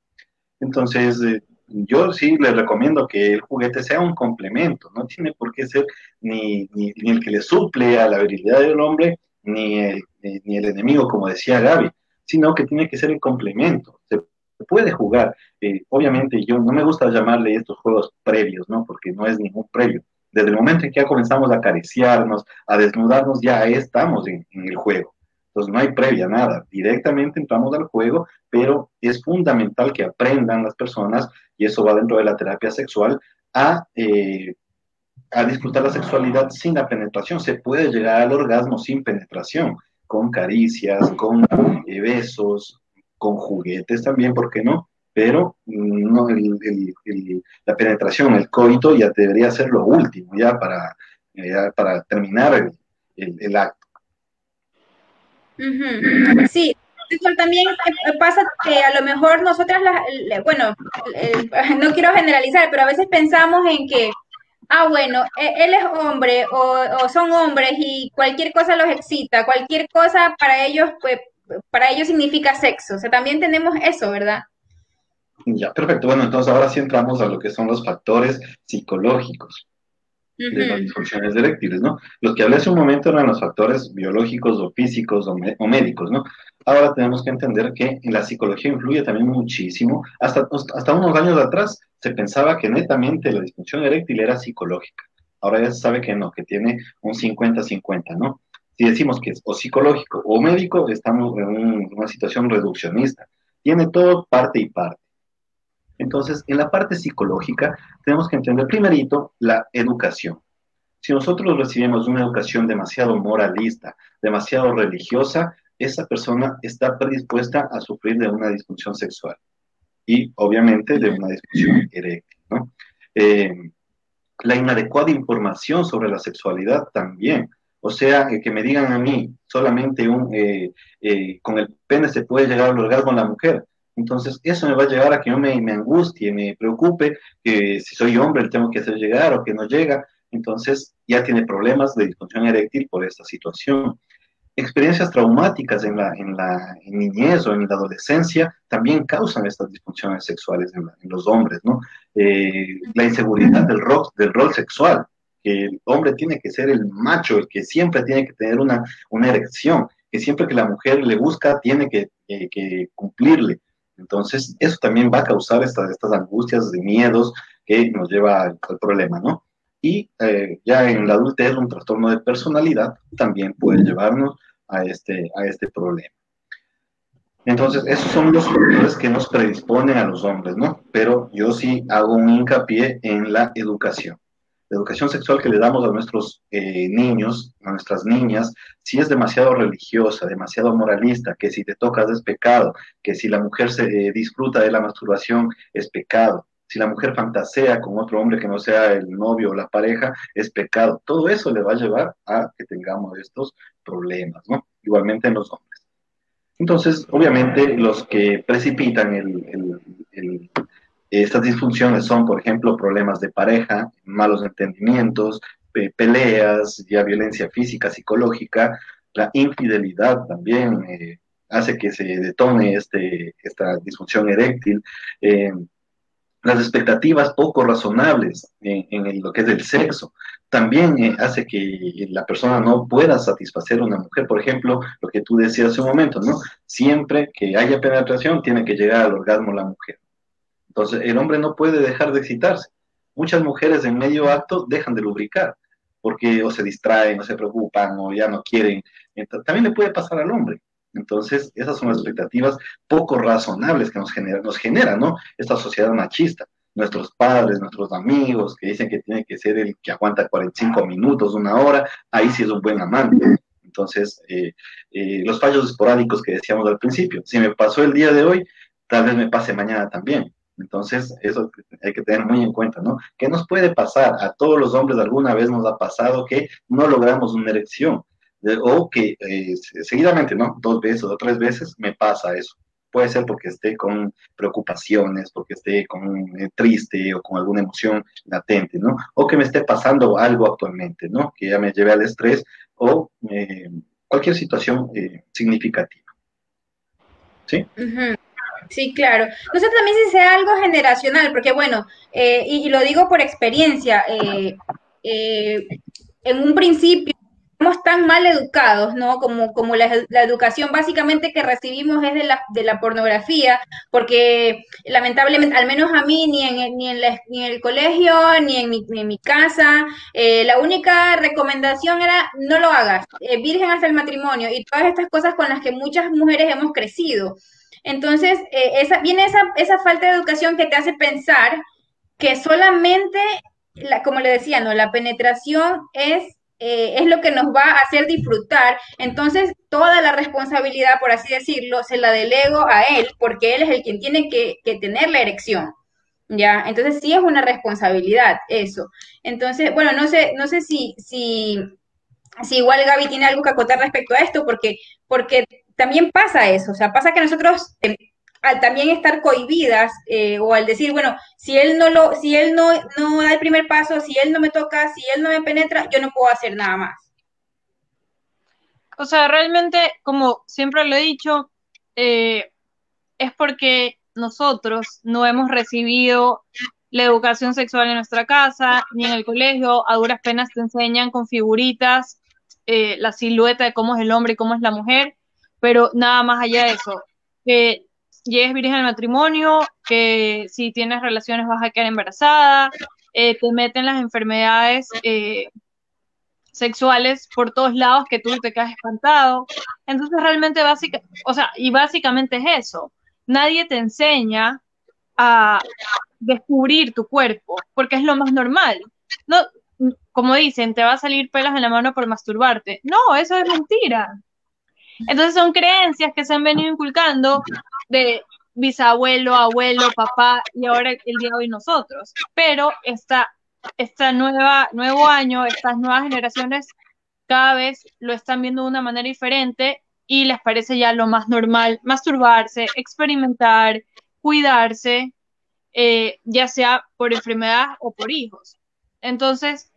Entonces, eh, yo sí les recomiendo que el juguete sea un complemento, no tiene por qué ser ni, ni, el que le suple a la virilidad del hombre, ni el, ni el enemigo, como decía Gaby, sino que tiene que ser el complemento. Se puede jugar. Eh, obviamente, yo no me gusta llamarle estos juegos previos, ¿no? Porque no es ningún previo. Desde el momento en que ya comenzamos a acariciarnos, a desnudarnos, ya estamos en el juego. Entonces no hay previa, nada. Directamente entramos al juego, pero es fundamental que aprendan las personas, y eso va dentro de la terapia sexual, a, eh, a disfrutar la sexualidad sin la penetración. Se puede llegar al orgasmo sin penetración, con caricias, con eh, besos, con juguetes también, ¿por qué no? Pero no, la penetración, el coito ya debería ser lo último, ya para, para terminar el acto. Sí, también pasa que a lo mejor nosotras, bueno, no quiero generalizar, pero a veces pensamos en que, ah, bueno, e, él es hombre o, son hombres y cualquier cosa los excita, cualquier cosa para ellos, pues, para ellos significa sexo. O sea, también tenemos eso, ¿verdad? Ya, perfecto. Bueno, entonces ahora sí entramos a lo que son los factores psicológicos de las disfunciones eréctiles, ¿no? Los que hablé hace un momento eran los factores biológicos o físicos o, médicos, ¿no? Ahora tenemos que entender que la psicología influye también muchísimo. Hasta, hasta unos años atrás se pensaba que netamente la disfunción eréctil era psicológica. Ahora ya se sabe que no, que tiene un 50-50, ¿no? Si decimos que es o psicológico o médico, estamos en una situación reduccionista. Tiene todo parte y parte. Entonces, en la parte psicológica, tenemos que entender primerito la educación. Si nosotros recibimos una educación demasiado moralista, demasiado religiosa, esa persona está predispuesta a sufrir de una disfunción sexual y obviamente de una disfunción eréctil. Eh, la inadecuada información sobre la sexualidad también. O sea, que me digan a mí solamente eh, eh, con el pene se puede llegar al orgasmo en la mujer. Entonces, eso me va a llevar a que yo me, angustie, me preocupe, que si soy hombre tengo que hacer llegar o que no llega. Entonces, ya tiene problemas de disfunción eréctil por esta situación. Experiencias traumáticas en la, en la niñez o en la adolescencia también causan estas disfunciones sexuales en, los hombres, ¿no? Eh, la inseguridad del rol, del rol sexual, que el hombre tiene que ser el macho, el que siempre tiene que tener una, una erección, que siempre que la mujer le busca tiene que cumplirle. Entonces, eso también va a causar estas, angustias de miedos que nos lleva al, problema, ¿no? Y eh, ya en la adultez, un trastorno de personalidad también puede llevarnos a este, a este problema. Entonces, esos son los factores que nos predisponen a los hombres, ¿no? Pero yo sí hago un hincapié en la educación la educación sexual que le damos a nuestros eh, niños, a nuestras niñas, si es demasiado religiosa, demasiado moralista, que si te tocas es pecado, que si la mujer se eh, disfruta de la masturbación es pecado, si la mujer fantasea con otro hombre que no sea el novio o la pareja, es pecado. Todo eso le va a llevar a que tengamos estos problemas, ¿no? Igualmente en los hombres. Entonces, obviamente, los que precipitan estas disfunciones son, por ejemplo, problemas de pareja, malos entendimientos, peleas, ya violencia física, psicológica, la infidelidad también eh, hace que se detone este, esta disfunción eréctil. Eh, las expectativas poco razonables en, lo que es el sexo también eh, hace que la persona no pueda satisfacer a una mujer. Por ejemplo, lo que tú decías hace un momento, ¿no? Siempre que haya penetración tiene que llegar al orgasmo la mujer. Entonces, el hombre no puede dejar de excitarse. Muchas mujeres en medio acto dejan de lubricar porque o se distraen o se preocupan o ya no quieren. también le puede pasar al hombre. Entonces, esas son las expectativas poco razonables que nos genera, nos genera, ¿no? Esta sociedad machista. Nuestros padres, nuestros amigos, que dicen que tiene que ser el que aguanta 45 minutos, una hora, ahí sí es un buen amante. Entonces, eh, eh, los fallos esporádicos que decíamos al principio, si me pasó el día de hoy, tal vez me pase mañana también. Entonces, eso hay que tener muy en cuenta, ¿no? ¿Qué nos puede pasar? A todos los hombres alguna vez nos ha pasado que no logramos una erección o que eh, seguidamente, ¿no? Dos veces o tres veces me pasa eso. Puede ser porque esté con preocupaciones, porque esté con eh, triste o con alguna emoción latente, ¿no? O que me esté pasando algo actualmente, ¿no? Que ya me lleve al estrés o eh, cualquier situación significativa. ¿Sí? Sí, claro. No sé también si sea algo generacional, porque bueno, y, lo digo por experiencia, en un principio estamos tan mal educados, ¿no? Como, como la, educación básicamente que recibimos es de la, de la pornografía, porque lamentablemente, al menos a mí, ni en, ni en, ni en el colegio, ni en mi, ni en mi casa, eh, la única recomendación era no lo hagas, eh, virgen hasta el matrimonio y todas estas cosas con las que muchas mujeres hemos crecido. Entonces, eh, esa, viene esa, esa falta de educación que te hace pensar que solamente, la, como le decía, ¿no? La penetración es eh, es lo que nos va a hacer disfrutar. Entonces, toda la responsabilidad, por así decirlo, se la delego a él, porque él es el quien tiene que, tener la erección. ¿Ya? Entonces sí es una responsabilidad eso. Entonces, bueno, no sé, no sé si, si, si igual Gaby tiene algo que acotar respecto a esto, porque, porque también pasa eso, o sea, pasa que nosotros eh, al también estar cohibidas eh, o al decir, bueno, si él no lo, si él no, no da el primer paso, si él no me toca, si él no me penetra, yo no puedo hacer nada más. O sea, realmente, como siempre lo he dicho, eh, es porque nosotros no hemos recibido la educación sexual en nuestra casa, ni en el colegio, a duras penas te enseñan con figuritas eh, la silueta de cómo es el hombre y cómo es la mujer, pero nada más allá de eso. Que llegues virgen al matrimonio, que si tienes relaciones vas a quedar embarazada, eh, te meten las enfermedades eh, sexuales por todos lados que tú te quedas espantado. Entonces realmente básica, o sea, y básicamente es eso. Nadie te enseña a descubrir tu cuerpo, porque es lo más normal. No, como dicen, te va a salir pelas en la mano por masturbarte. No, eso es mentira. Entonces son creencias que se han venido inculcando de bisabuelo, abuelo, papá y ahora el día de hoy nosotros. Pero esta, esta nueva, nuevo año, estas nuevas generaciones cada vez lo están viendo de una manera diferente y les parece ya lo más normal masturbarse, experimentar, cuidarse, eh, ya sea por enfermedad o por hijos. Entonces,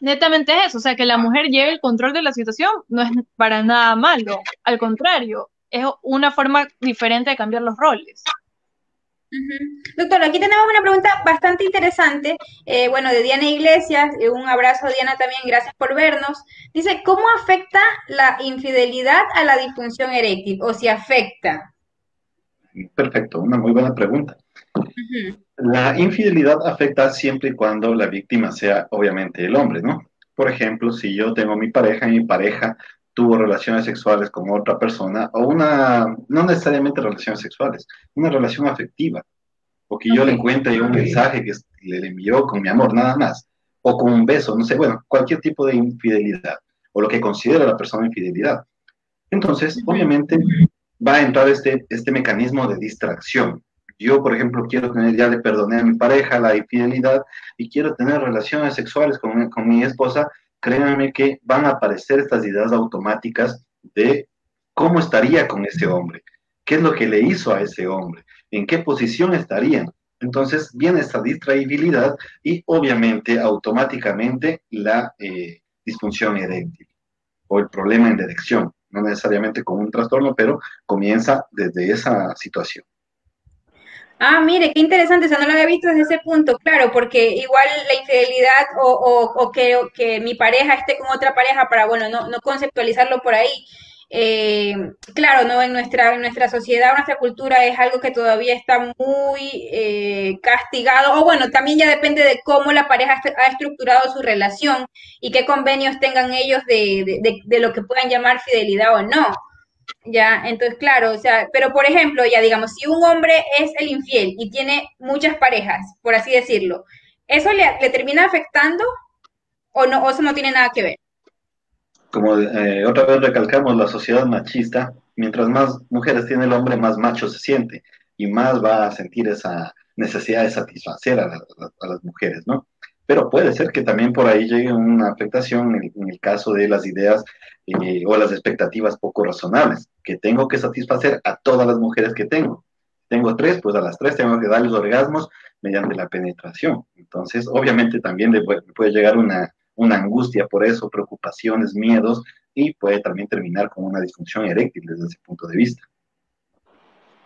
netamente es eso, o sea, que la mujer lleve el control de la situación no es para nada malo, al contrario, es una forma diferente de cambiar los roles. Doctor, aquí tenemos una pregunta bastante interesante, eh, bueno, de Diana Iglesias, eh, un abrazo Diana también, gracias por vernos. Dice, ¿cómo afecta la infidelidad a la disfunción eréctil o si afecta? Perfecto, una muy buena pregunta. La infidelidad afecta siempre y cuando la víctima sea obviamente el hombre, ¿no? Por ejemplo, si yo tengo mi pareja y mi pareja tuvo relaciones sexuales con otra persona, o una, no necesariamente relaciones sexuales, una relación afectiva, o que yo le encuentre un mensaje que le envió con mi amor, nada más, o con un beso, no sé, bueno, cualquier tipo de infidelidad, o lo que considera la persona infidelidad. Entonces, obviamente, va a entrar este, este mecanismo de distracción yo, por ejemplo, quiero tener, ya le perdoné a mi pareja la infidelidad y quiero tener relaciones sexuales con, con mi esposa, créanme que van a aparecer estas ideas automáticas de cómo estaría con ese hombre, qué es lo que le hizo a ese hombre, en qué posición estarían. Entonces viene esta distraibilidad y obviamente automáticamente la eh, disfunción eréctil o el problema en dirección, no necesariamente con un trastorno, pero comienza desde esa situación. Ah, mire, qué interesante, o sea, no lo había visto desde ese punto, claro, porque igual la infidelidad o, o, que, que, mi pareja esté con otra pareja para, bueno, no, no conceptualizarlo por ahí, eh, claro, ¿no? En nuestra, en nuestra sociedad, nuestra cultura es algo que todavía está muy eh, castigado, o bueno, también ya depende de cómo la pareja ha estructurado su relación y qué convenios tengan ellos de, de, de, lo que puedan llamar fidelidad o no. Ya, entonces, claro, o sea, pero por ejemplo, ya digamos, si un hombre es el infiel y tiene muchas parejas, por así decirlo, ¿eso le, le termina afectando o no, o eso no tiene nada que ver? como eh, otra vez recalcamos, la sociedad machista, mientras más mujeres tiene el hombre, más macho se siente y más va a sentir esa necesidad de satisfacer a, las mujeres, ¿no? Pero puede ser que también por ahí llegue una afectación en, el caso de las ideas eh, o las expectativas poco razonables, que tengo que satisfacer a todas las mujeres que tengo. Tengo tres, pues a las tres tengo que darles orgasmos mediante la penetración. Entonces, obviamente también le puede llegar una, una angustia por eso, preocupaciones, miedos, y puede también terminar con una disfunción eréctil desde ese punto de vista.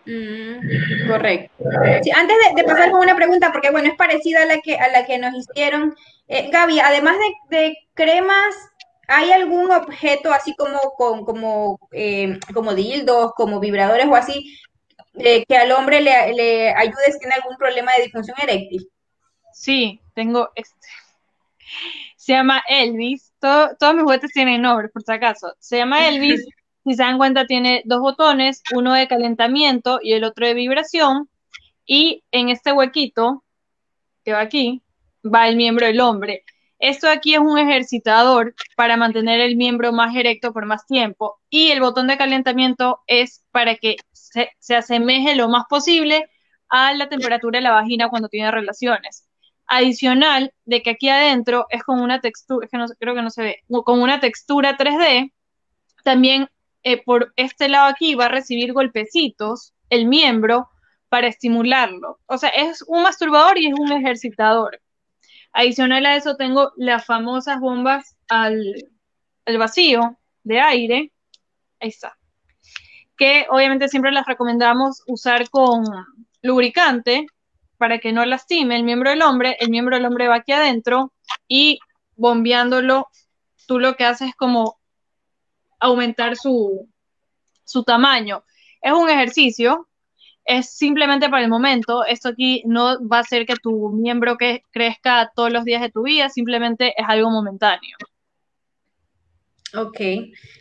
Mm, correcto. antes de, pasar con una pregunta, porque bueno, es parecida a la que, a la que nos hicieron, eh, Gaby, además de, cremas, ¿hay algún objeto así como, con, como, eh, como dildos, como vibradores o así, eh, que al hombre le, le ayude si tiene algún problema de disfunción eréctil? Sí, tengo este se llama Elvis. todos mis juguetes tienen nombre, por si acaso. Se llama *laughs* Elvis. Si se dan cuenta, tiene dos botones, uno de calentamiento y el otro de vibración. Y en este huequito, que va aquí, va el miembro del hombre. Esto aquí es un ejercitador para mantener el miembro más erecto por más tiempo. Y el botón de calentamiento es para que se, se asemeje lo más posible a la temperatura de la vagina cuando tiene relaciones adicional de que aquí adentro es con una textura, es que no, creo que no se ve, con una textura 3D, también eh, por este lado aquí va a recibir golpecitos el miembro para estimularlo. O sea, es un masturbador y es un ejercitador. Adicional a eso tengo las famosas bombas al, al vacío de aire. Ahí está. Que obviamente siempre las recomendamos usar con lubricante para que no lastime el miembro del hombre, el miembro del hombre va aquí adentro y bombeándolo, tú lo que haces es como aumentar su, su tamaño. Es un ejercicio, es simplemente para el momento. Esto aquí no va a hacer que tu miembro que crezca todos los días de tu vida, simplemente es algo momentáneo. Ok,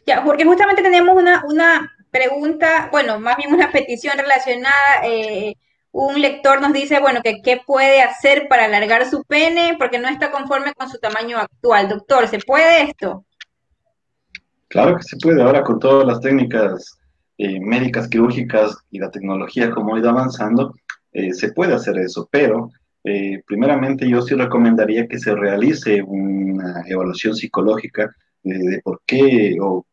ya, porque justamente tenemos una, una pregunta, bueno, más bien una petición relacionada. Eh, un lector nos dice, bueno, que qué puede hacer para alargar su pene porque no está conforme con su tamaño actual. Doctor, ¿se puede esto? Claro que se puede. Ahora con todas las técnicas eh, médicas, quirúrgicas y la tecnología como ha ido avanzando, eh, se puede hacer eso, pero eh, primeramente yo sí recomendaría que se realice una evaluación psicológica de por qué o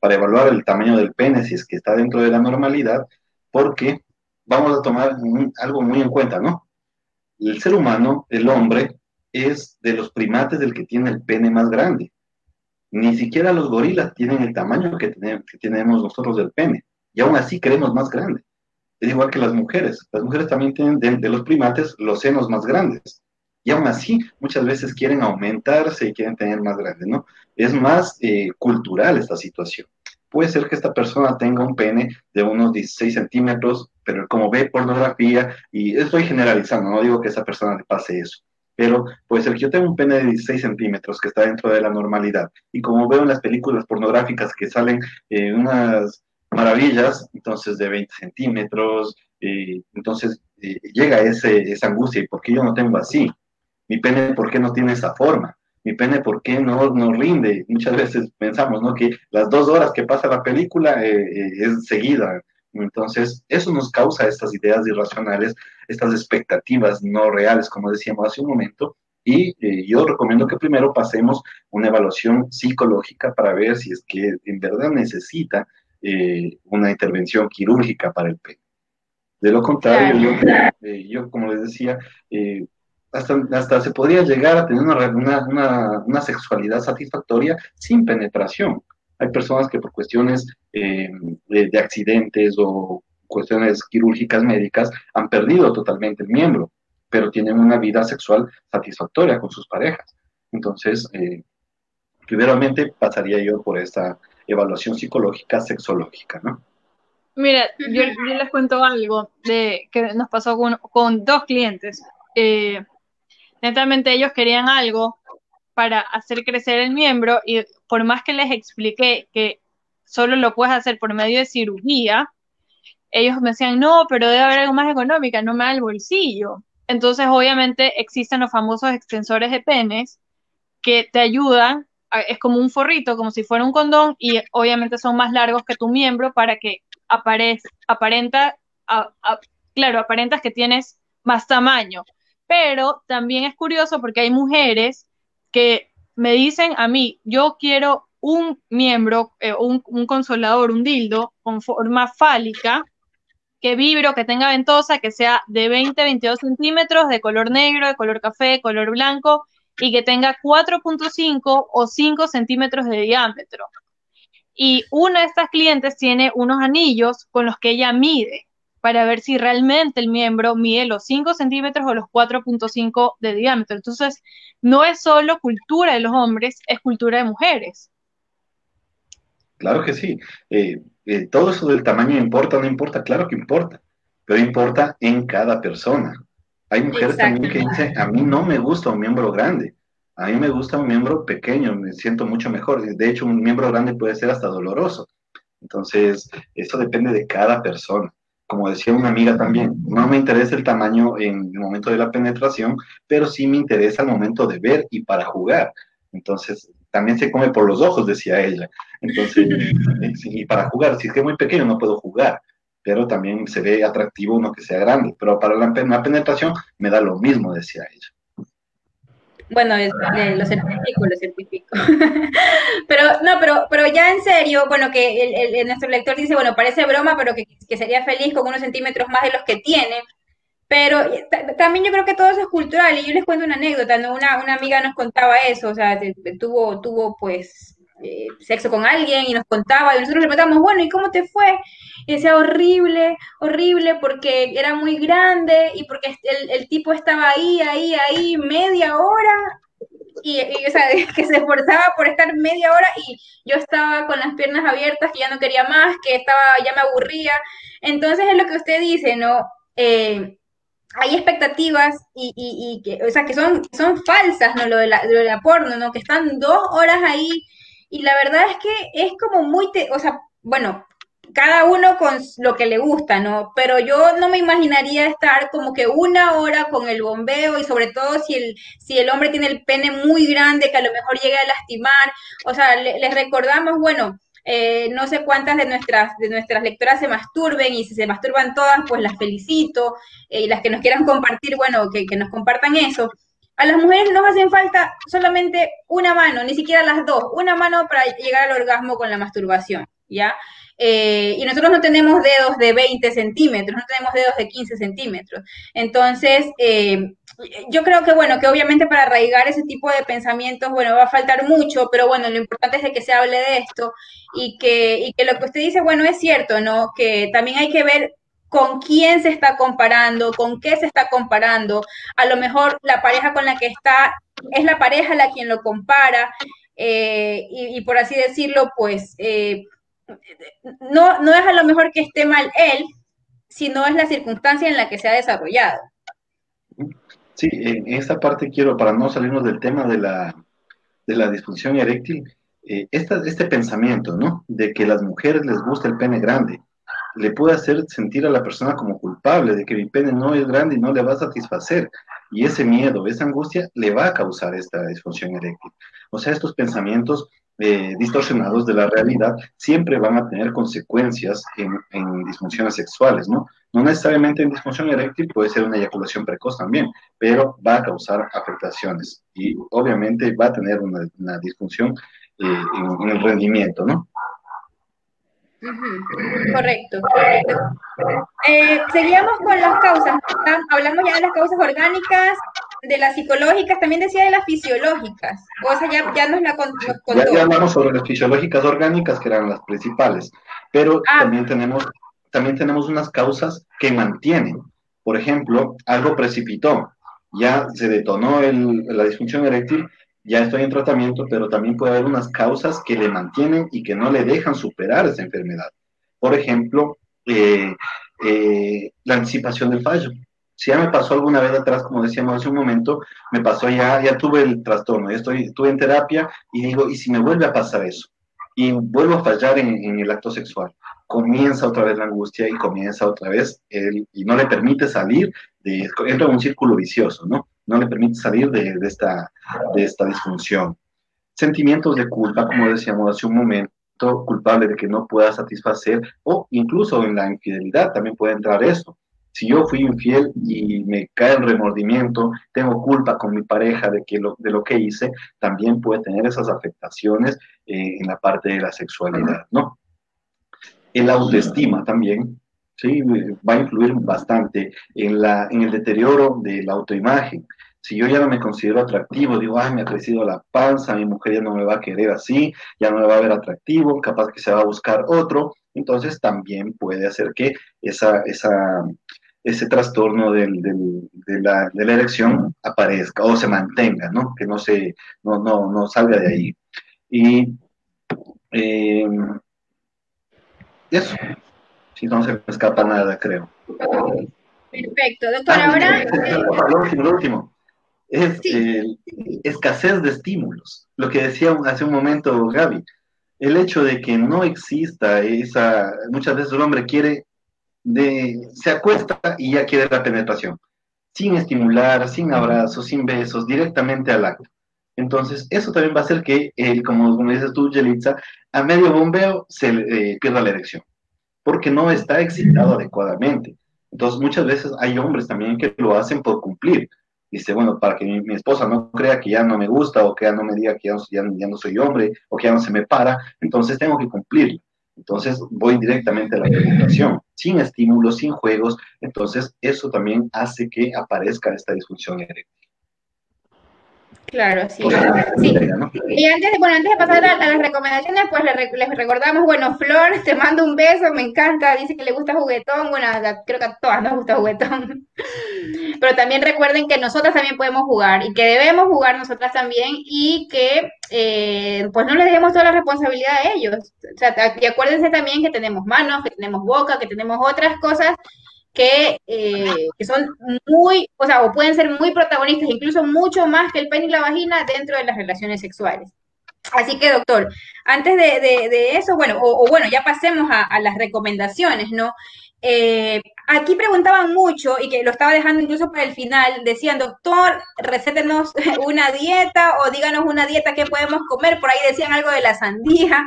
para evaluar el tamaño del pene si es que está dentro de la normalidad, porque vamos a tomar algo muy en cuenta, ¿no? El ser humano, el hombre, es de los primates del que tiene el pene más grande. Ni siquiera los gorilas tienen el tamaño que tenemos, nosotros del pene. Y aún así queremos más grande. Es igual que las mujeres. Las mujeres también tienen de, los primates los senos más grandes. Y aún así muchas veces quieren aumentarse y quieren tener más grande, ¿no? Es más eh, cultural esta situación puede ser que esta persona tenga un pene de unos 16 centímetros, pero como ve pornografía, y estoy generalizando, no digo que esa persona le pase eso, pero puede ser que yo tenga un pene de 16 centímetros que está dentro de la normalidad, y como veo en las películas pornográficas que salen eh, unas maravillas, entonces de 20 centímetros, eh, entonces eh, llega ese, esa angustia, ¿y por qué yo no tengo así? Mi pene, ¿por qué no tiene esa forma? mi pene, ¿por qué no, no rinde? Muchas veces pensamos, ¿no? Que las dos horas que pasa la película es seguida, Entonces, eso nos causa estas ideas irracionales, estas expectativas no reales, como decíamos hace un momento, y eh, yo recomiendo que primero pasemos una evaluación psicológica para ver si es que en verdad necesita eh, una intervención quirúrgica para el pene. De lo contrario, eh, yo, como les decía, hasta, hasta, se podría llegar a tener una, una, una, sexualidad satisfactoria sin penetración. Hay personas que por cuestiones de, de accidentes o cuestiones quirúrgicas médicas han perdido totalmente el miembro pero tienen una vida sexual satisfactoria con sus parejas. Entonces, eh, primeramente pasaría yo por esta evaluación psicológica sexológica, ¿no? Mira, yo, les cuento algo de que nos pasó con, dos clientes. Eh, netamente ellos querían algo para hacer crecer el miembro y por más que les expliqué que solo lo puedes hacer por medio de cirugía, ellos me decían, no, pero debe haber algo más económica, no me da el bolsillo. Entonces, obviamente, existen los famosos extensores de penes que te ayudan, es como un forrito, como si fuera un condón, y obviamente son más largos que tu miembro para que aparenta, claro, aparentas que tienes más tamaño. Pero también es curioso porque hay mujeres que me dicen a mí, yo quiero un miembro, eh, un, un consolador, un dildo con forma fálica, que vibro, que tenga ventosa, que sea de 20, 22 centímetros, de color negro, de color café, color blanco, y que tenga 4.5 o 5 centímetros de diámetro. Y una de estas clientes tiene unos anillos con los que ella mide para ver si realmente el miembro mide los 5 centímetros o los 4.5 de diámetro. Entonces, no es solo cultura de los hombres, es cultura de mujeres. Claro que sí. Eh, eh, todo eso del tamaño importa o no importa, claro que importa, pero importa en cada persona. Hay mujeres también que dicen, a mí no me gusta un miembro grande, a mí me gusta un miembro pequeño, me siento mucho mejor. De hecho, un miembro grande puede ser hasta doloroso. Entonces, eso depende de cada persona. Como decía una amiga también, no me interesa el tamaño en el momento de la penetración, pero sí me interesa el momento de ver y para jugar. Entonces, también se come por los ojos, decía ella. Entonces, *laughs* y para jugar, si es que es muy pequeño no puedo jugar, pero también se ve atractivo uno que sea grande, pero para la, penetración me da lo mismo, decía ella. Bueno, lo certifico, lo certifico. *laughs* pero no, pero, pero ya en serio, bueno, que el, nuestro lector dice, bueno, parece broma, pero que, que, sería feliz con unos centímetros más de los que tiene. Pero eh, también yo creo que todo eso es cultural y yo les cuento una anécdota, ¿no? Una, una amiga nos contaba eso, o sea, tuvo, tuvo pues eh, sexo con alguien y nos contaba y nosotros le preguntamos, bueno, ¿y cómo te fue? Y decía horrible, horrible porque era muy grande y porque el, el tipo estaba ahí, ahí, ahí media hora y, y, o sea, *laughs* que se esforzaba por estar media hora y yo estaba con las piernas abiertas, que ya no quería más, que estaba, ya me aburría. Entonces es lo que usted dice, ¿no? Eh, hay expectativas y, y, que, o sea, que son, son falsas, ¿no? Lo de, la, lo de la porno, ¿no? Que están dos horas ahí y la verdad es que es como muy, o sea, bueno, cada uno con lo que le gusta, ¿no? Pero yo no me imaginaría estar como que una hora con el bombeo y sobre todo si el, si el hombre tiene el pene muy grande que a lo mejor llegue a lastimar. O sea, les recordamos, bueno, eh, no sé cuántas de nuestras, de nuestras lectoras se masturben y si se masturban todas, pues las felicito. Eh, y las que nos quieran compartir, bueno, que, que nos compartan eso. A las mujeres nos hacen falta solamente una mano, ni siquiera las dos, una mano para llegar al orgasmo con la masturbación, ¿ya? Eh, y nosotros no tenemos dedos de 20 centímetros, no tenemos dedos de 15 centímetros. Entonces, eh, yo creo que, bueno, que obviamente para arraigar ese tipo de pensamientos, bueno, va a faltar mucho, pero bueno, lo importante es de que se hable de esto y que, y que lo que usted dice, bueno, es cierto, ¿no? Que también hay que ver con quién se está comparando, con qué se está comparando. A lo mejor la pareja con la que está es la pareja la quien lo compara eh, y, por así decirlo, pues no, no es a lo mejor que esté mal él, sino es la circunstancia en la que se ha desarrollado. Sí, en esta parte quiero, para no salirnos del tema de la, de la disfunción eréctil, eh, este pensamiento, ¿no? De que las mujeres les gusta el pene grande, le puede hacer sentir a la persona como culpable de que mi pene no es grande y no le va a satisfacer. Y ese miedo, esa angustia le va a causar esta disfunción eréctil. O sea, estos pensamientos eh, distorsionados de la realidad, siempre van a tener consecuencias en, disfunciones sexuales, ¿no? No necesariamente en disfunción eréctil, puede ser una eyaculación precoz también, pero va a causar afectaciones y obviamente va a tener una, disfunción eh, en, el rendimiento, ¿no? Correcto. Eh, seguíamos con las causas. Hablamos ya de las causas orgánicas, de las psicológicas, también decía de las fisiológicas. O sea, ya, ya nos la contó. Ya, hablamos sobre las fisiológicas orgánicas, que eran las principales, pero ah. también, tenemos, también tenemos unas causas que mantienen. Por ejemplo, algo precipitó, ya se detonó el, la disfunción eréctil, ya estoy en tratamiento, pero también puede haber unas causas que le mantienen y que no le dejan superar esa enfermedad. Por ejemplo, eh, eh, la anticipación del fallo. Si ya me pasó alguna vez atrás, como decíamos hace un momento, me pasó ya, ya tuve el trastorno, ya estoy, estuve en terapia y digo, ¿y si me vuelve a pasar eso? Y vuelvo a fallar en, el acto sexual. Comienza otra vez la angustia y comienza otra vez el, y no le permite salir de, entra en un círculo vicioso, ¿no? No le permite salir de, esta, de esta disfunción. Sentimientos de culpa, como decíamos hace un momento, culpable de que no pueda satisfacer o incluso en la infidelidad también puede entrar eso si yo fui infiel y me cae el remordimiento, tengo culpa con mi pareja de, que lo, de lo que hice, también puede tener esas afectaciones eh, en la parte de la sexualidad, ¿no? El autoestima también, ¿sí? Va a influir bastante en, la, en el deterioro de la autoimagen. Si yo ya no me considero atractivo, digo, ay, me ha crecido la panza, mi mujer ya no me va a querer así, ya no me va a ver atractivo, capaz que se va a buscar otro, entonces también puede hacer que esa, esa, ese trastorno del, del, de, la, de, la, erección aparezca o se mantenga, ¿no? Que no, se, no, no, no salga de ahí. Y eh, eso, si no se me escapa nada, creo. Perfecto, doctor, ah, ahora... Lo último, lo último. Es escasez de estímulos. Lo que decía hace un momento Gaby, el hecho de que no exista esa, muchas veces el hombre quiere de, se acuesta y ya quiere la penetración, sin estimular, sin abrazos, sin besos, directamente al acto. Entonces, eso también va a hacer que, él, como, dices tú, Yelitza, a medio bombeo se eh, pierda la erección, porque no está excitado adecuadamente. Entonces, muchas veces hay hombres también que lo hacen por cumplir. Dice, bueno, para que mi, esposa no crea que ya no me gusta o que ya no me diga que ya ya no soy hombre o que ya no se me para, entonces tengo que cumplir. Entonces voy directamente a la penetración, sin estímulos, sin juegos. Entonces eso también hace que aparezca esta disfunción eréctil. Claro, sí. sí. Y antes, bueno, antes de pasar a, las recomendaciones, pues les, recordamos, bueno, Flor, *laughs* te mando un beso, me encanta, dice que le gusta juguetón, bueno, creo que a todas nos gusta juguetón. *laughs* Pero también recuerden que nosotras también podemos jugar y que debemos jugar nosotras también y que eh, pues no les dejemos toda la responsabilidad a ellos. O sea, y acuérdense también que tenemos manos, que tenemos boca, que tenemos otras cosas que, eh, que, son muy, o sea, o pueden ser muy protagonistas, incluso mucho más que el pene y la vagina dentro de las relaciones sexuales. Así que, doctor, antes de, eso, bueno, o, bueno, ya pasemos a, las recomendaciones, ¿no? Eh, aquí preguntaban mucho y que lo estaba dejando incluso para el final, decían, doctor, recétenos *laughs* una dieta o díganos una dieta que podemos comer, por ahí decían algo de la sandía,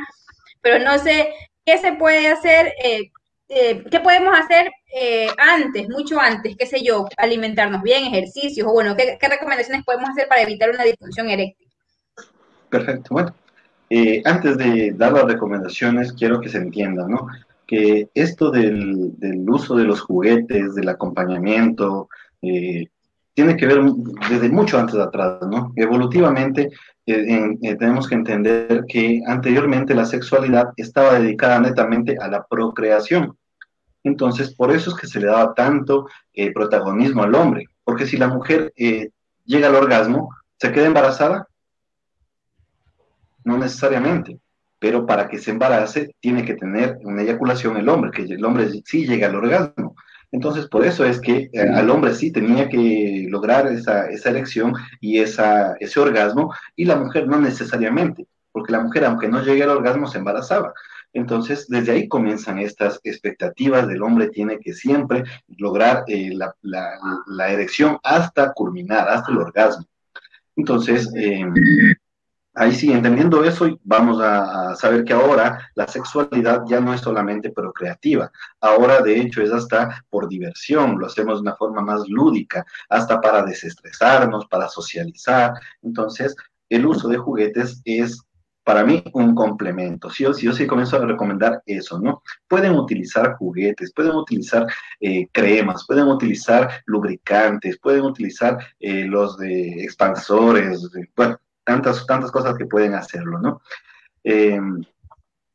pero no sé qué se puede hacer, eh, eh, ¿qué podemos hacer eh, antes, mucho antes, qué sé yo, alimentarnos bien, ejercicios, o bueno, ¿qué, recomendaciones podemos hacer para evitar una disfunción eréctil? Perfecto, bueno, eh, antes de dar las recomendaciones, quiero que se entienda, ¿no? Que esto del, uso de los juguetes, del acompañamiento, tiene que ver desde mucho antes de atrás, ¿no? Evolutivamente tenemos que entender que anteriormente la sexualidad estaba dedicada netamente a la procreación. Entonces, por eso es que se le daba tanto eh, protagonismo al hombre, porque si la mujer eh, llega al orgasmo, ¿se queda embarazada? No necesariamente, pero para que se embarace tiene que tener una eyaculación el hombre, que el hombre sí llega al orgasmo. Entonces, por eso es que eh, al hombre sí tenía que lograr esa, esa erección y esa, ese orgasmo, y la mujer no necesariamente, porque la mujer, aunque no llegue al orgasmo, se embarazaba. Entonces, desde ahí comienzan estas expectativas del hombre, tiene que siempre lograr eh, la, erección hasta culminar, hasta el orgasmo. Entonces, eh, ahí sí, entendiendo eso, vamos a, saber que ahora la sexualidad ya no es solamente procreativa, ahora de hecho es hasta por diversión, lo hacemos de una forma más lúdica, hasta para desestresarnos, para socializar. Entonces, el uso de juguetes es para mí un complemento. Sí, yo, yo sí comienzo a recomendar eso, ¿no? Pueden utilizar juguetes, pueden utilizar eh, cremas, pueden utilizar lubricantes, pueden utilizar eh, los de expansores, bueno, tantas, tantas cosas que pueden hacerlo, ¿no? Eh,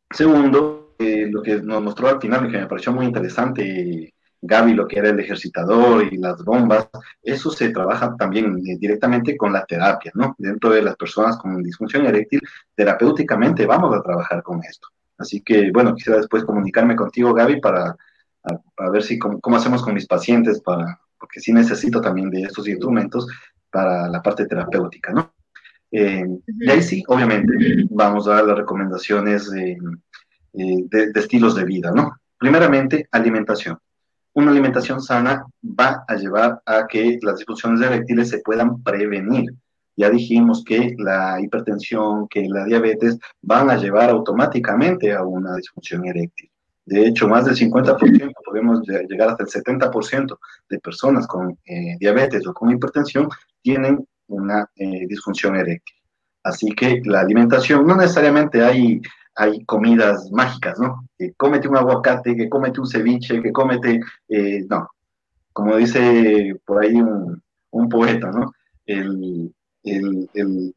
segundo, lo que nos mostró al final, que me pareció muy interesante, Gaby, lo que era el ejercitador y las bombas, eso se trabaja también eh, directamente con la terapia, ¿no? Dentro de las personas con disfunción eréctil, terapéuticamente vamos a trabajar con esto. Así que, bueno, quisiera después comunicarme contigo, Gaby, para ver si cómo, hacemos con mis pacientes, para, porque sí necesito también de estos instrumentos para la parte terapéutica, ¿no? Eh, y ahí sí, obviamente, vamos a dar las recomendaciones de, eh, de estilos de vida, ¿no? Primeramente, alimentación una alimentación sana va a llevar a que las disfunciones eréctiles se puedan prevenir. Ya dijimos que la hipertensión, que la diabetes van a llevar automáticamente a una disfunción eréctil. De hecho, más del 50%, podemos llegar hasta el 70% de personas con eh, diabetes o con hipertensión tienen una eh, disfunción eréctil. Así que la alimentación, no necesariamente hay hay comidas mágicas, ¿no? Que cómete un aguacate, que cómete un ceviche, que cómete, eh, no, como dice por ahí un, poeta, ¿no? El,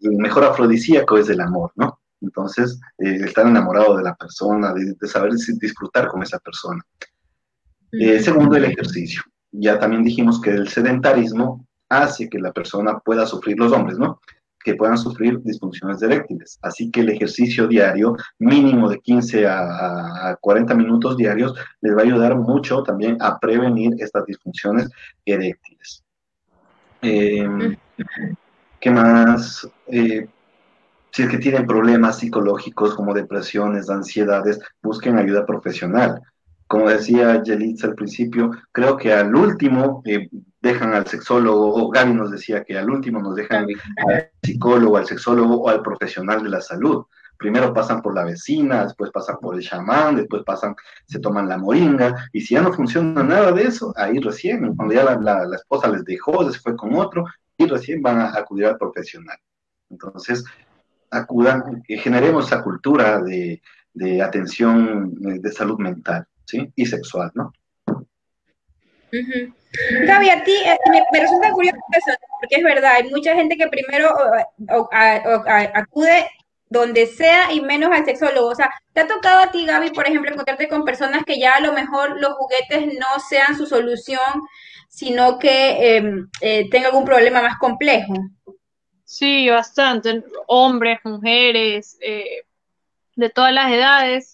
mejor afrodisíaco es el amor, ¿no? Entonces, eh, estar enamorado de la persona, de, saber disfrutar con esa persona. Eh, segundo, el ejercicio. Ya también dijimos que el sedentarismo hace que la persona pueda sufrir los hombres, ¿no? Que puedan sufrir disfunciones eréctiles. Así que el ejercicio diario, mínimo de 15 a, 40 minutos diarios, les va a ayudar mucho también a prevenir estas disfunciones eréctiles. Em, ¿Qué más? Eh, si es que tienen problemas psicológicos como depresiones, ansiedades, busquen ayuda profesional. Como decía Yelitza al principio, creo que al último eh, dejan al sexólogo, o Gaby nos decía que al último nos dejan al psicólogo, al sexólogo o al profesional de la salud. Primero pasan por la vecina, después pasan por el chamán, después pasan, se toman la moringa, y si ya no funciona nada de eso, ahí recién, cuando ya la, esposa les dejó, se fue con otro, y recién van a acudir al profesional. Entonces, acudan, generemos esa cultura de, de atención eh, de salud mental ¿sí? y sexual, ¿no? Gaby, a ti eh, me, resulta curioso porque es verdad, hay mucha gente que primero acude donde sea y menos al sexólogo. O sea, ¿te ha tocado a ti, Gaby, por ejemplo, encontrarte con personas que ya a lo mejor los juguetes no sean su solución, sino que em, eh, tengan algún problema más complejo? Sí, bastante. Hombres, mujeres, eh, de todas las edades.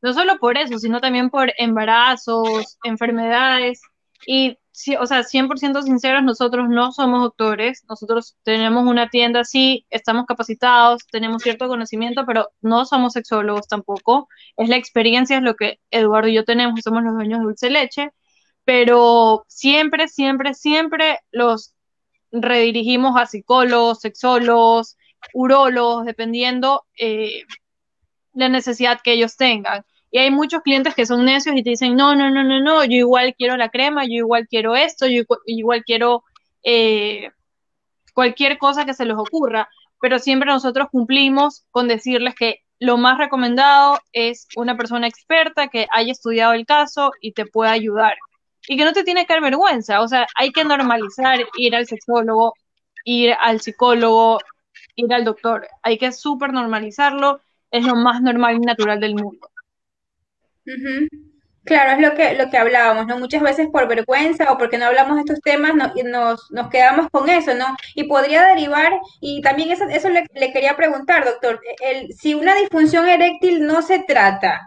No solo por eso, sino también por embarazos, enfermedades. Y, o sea, 100% sinceros, nosotros no somos doctores, nosotros tenemos una tienda, sí, estamos capacitados, tenemos cierto conocimiento, pero no somos sexólogos tampoco. Es la experiencia, es lo que Eduardo y yo tenemos, somos los dueños de Dulce Leche, pero siempre, siempre, siempre los redirigimos a psicólogos, sexólogos, urólogos, dependiendo eh, la necesidad que ellos tengan. Y hay muchos clientes que son necios y te dicen, no, no, no, no, no, yo igual quiero la crema, yo igual quiero esto, yo igual quiero eh, cualquier cosa que se les ocurra, pero siempre nosotros cumplimos con decirles que lo más recomendado es una persona experta que haya estudiado el caso y te pueda ayudar. Y que no te tiene que dar vergüenza, o sea, hay que normalizar ir al sexólogo, ir al psicólogo, ir al doctor. Hay que súper normalizarlo, es lo más normal y natural del mundo. Claro, es lo que, lo que hablábamos, ¿no? Muchas veces por vergüenza o porque no hablamos de estos temas no, nos, nos quedamos con eso, ¿no? Y podría derivar, y también eso, eso le, quería preguntar, doctor, el, si una disfunción eréctil no se trata,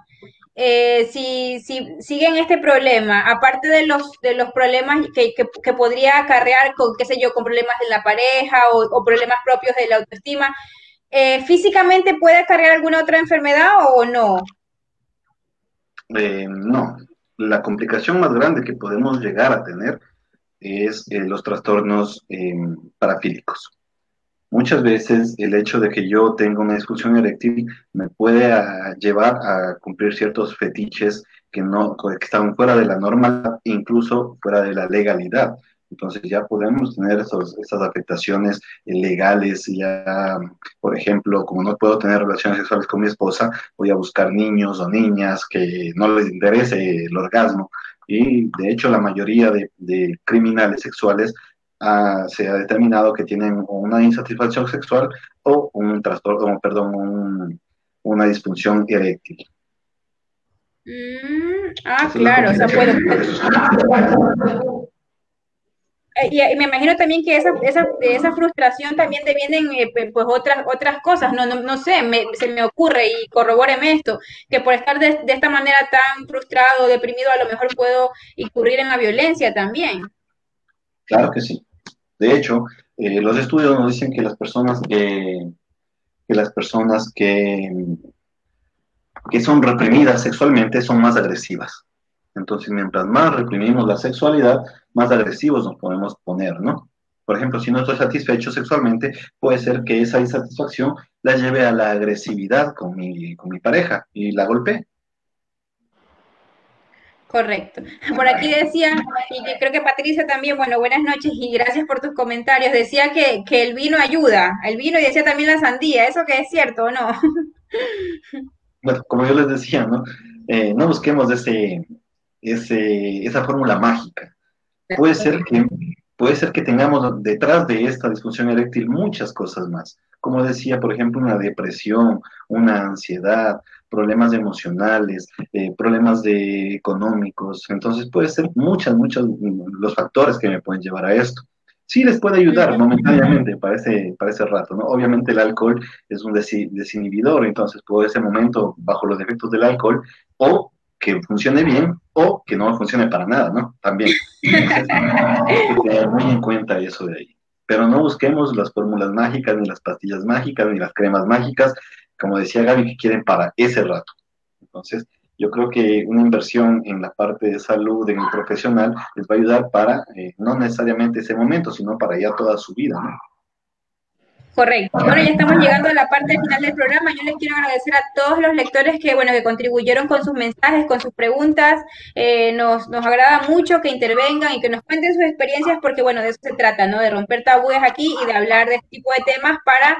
eh, si, si siguen este problema, aparte de los, de los problemas que, que, podría acarrear con, qué sé yo, con problemas de la pareja o, problemas propios de la autoestima, eh, ¿físicamente puede acarrear alguna otra enfermedad o no? Eh, no, la complicación más grande que podemos llegar a tener es eh, los trastornos em, parafílicos. muchas veces el hecho de que yo tenga una disfunción eréctil me puede llevar a cumplir ciertos fetiches que no que están fuera de la norma, incluso fuera de la legalidad. Entonces ya podemos tener esos, esas afectaciones legales, ya, por ejemplo, como no puedo tener relaciones sexuales con mi esposa, voy a buscar niños o niñas que no les interese el orgasmo. Y de hecho la mayoría de, de criminales sexuales ah, se ha determinado que tienen una insatisfacción sexual o un trastorno, perdón, una disfunción eréctil. Mm, ah, claro, o sea, puedo. *laughs* Eh, y, me imagino también que esa, esa, de esa frustración también te vienen eh, pues otras, otras cosas, no, no, no sé, se me ocurre y corrobóreme esto, que por estar de, esta manera tan frustrado, deprimido, a lo mejor puedo incurrir en la violencia también. Claro que sí. De hecho, eh, los estudios nos dicen que las personas que las personas que, que son reprimidas sexualmente son más agresivas. Entonces, mientras más reprimimos la sexualidad, más agresivos nos podemos poner, ¿no? Por ejemplo, si no estoy satisfecho sexualmente, puede ser que esa insatisfacción la lleve a la agresividad con mi, con mi pareja y la golpee. Correcto. Por aquí decía, y creo que Patricia también, bueno, buenas noches y gracias por tus comentarios. Decía que, que el vino ayuda, el vino y decía también la sandía, ¿eso que es cierto o no? Bueno, como yo les decía, ¿no? Eh, no busquemos ese, ese, esa fórmula mágica. Puede ser, que, puede ser que tengamos detrás de esta disfunción eréctil muchas cosas más. Como decía, por ejemplo, una depresión, una ansiedad, problemas emocionales, eh, problemas de económicos. Entonces puede ser muchas, muchos los factores que me pueden llevar a esto. Sí les puede ayudar momentáneamente para ese, para ese rato, ¿no? Obviamente el alcohol es un desinhibidor, entonces por ese momento, bajo los efectos del alcohol, o que funcione bien o que no funcione para nada, ¿no? También. hay que tener muy en cuenta eso de ahí. Pero no busquemos las fórmulas mágicas, ni las pastillas mágicas, ni las cremas mágicas, como decía Gaby, que quieren para ese rato. Entonces, yo creo que una inversión en la parte de salud, en el profesional, les va a ayudar para, eh, no necesariamente ese momento, sino para ya toda su vida, ¿no? Correcto. Bueno, ya estamos llegando a la parte final del programa. Yo les quiero agradecer a todos los lectores que, bueno, que contribuyeron con sus mensajes, con sus preguntas. Eh, nos, nos agrada mucho que intervengan y que nos cuenten sus experiencias porque, bueno, de eso se trata, ¿no? De romper tabúes aquí y de hablar de este tipo de temas para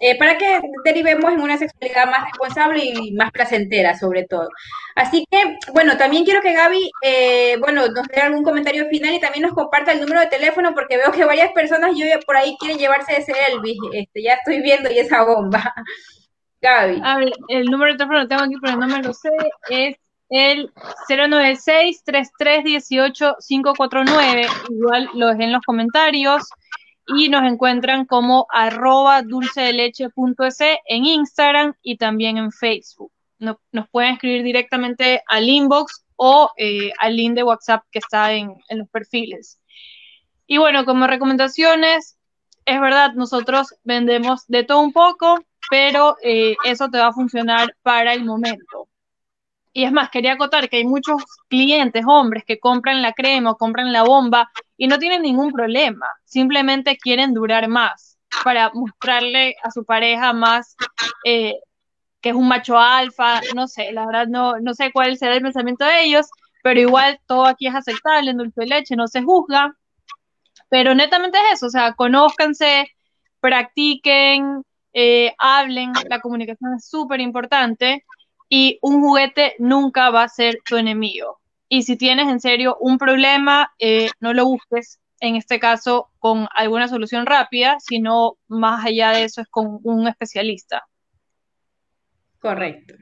eh, para que derivemos en una sexualidad más responsable y más placentera, sobre todo. Así que, bueno, también quiero que Gaby, eh, bueno, nos dé algún comentario final y también nos comparta el número de teléfono, porque veo que varias personas yo por ahí quieren llevarse ese Elvis. Este, ya estoy viendo y esa bomba. *laughs* Gaby. A ver, el número de teléfono lo tengo aquí, pero no me lo sé. Es el 096-3318-549. Igual lo dejé en los comentarios y nos encuentran como arroba dulcedeleche.es en Instagram y también en Facebook. nos pueden escribir directamente al inbox o eh, al link de WhatsApp que está en, los perfiles. Y bueno, como recomendaciones, es verdad, nosotros vendemos de todo un poco, pero eh, eso te va a funcionar para el momento. Y es más, quería acotar que hay muchos clientes, hombres, que compran la crema o compran la bomba y no tienen ningún problema, simplemente quieren durar más para mostrarle a su pareja más eh, que es un macho alfa, no sé, la verdad no, no sé cuál será el pensamiento de ellos, pero igual todo aquí es aceptable en dulce leche, no se juzga, pero netamente es eso, o sea, conózcanse, practiquen, eh, hablen, la comunicación es súper importante y un juguete nunca va a ser tu enemigo. Y si tienes en serio un problema, eh, no lo busques, en este caso, con alguna solución rápida, sino más allá de eso es con un especialista. Correcto.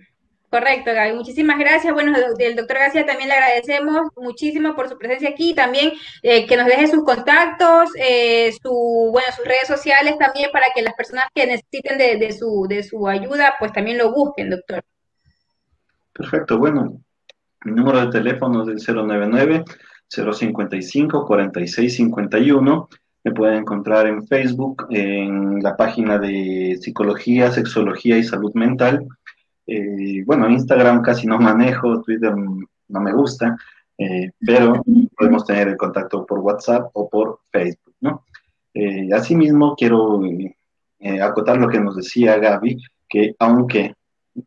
Correcto, Gaby. Muchísimas gracias. Bueno, del doctor García también le agradecemos muchísimo por su presencia aquí. También eh, que nos deje sus contactos, eh, su, bueno, sus redes sociales también para que las personas que necesiten de, de, su, de su ayuda, pues también lo busquen, doctor. Perfecto, bueno, mi número de teléfono es el 099-055-4651. Me pueden encontrar en Facebook, en la página de Psicología, Sexología y Salud Mental. Eh, bueno, Instagram casi no manejo, Twitter no me gusta, eh, pero podemos tener el contacto por WhatsApp o por Facebook, ¿no? Eh, asimismo, quiero eh, acotar lo que nos decía Gaby, que aunque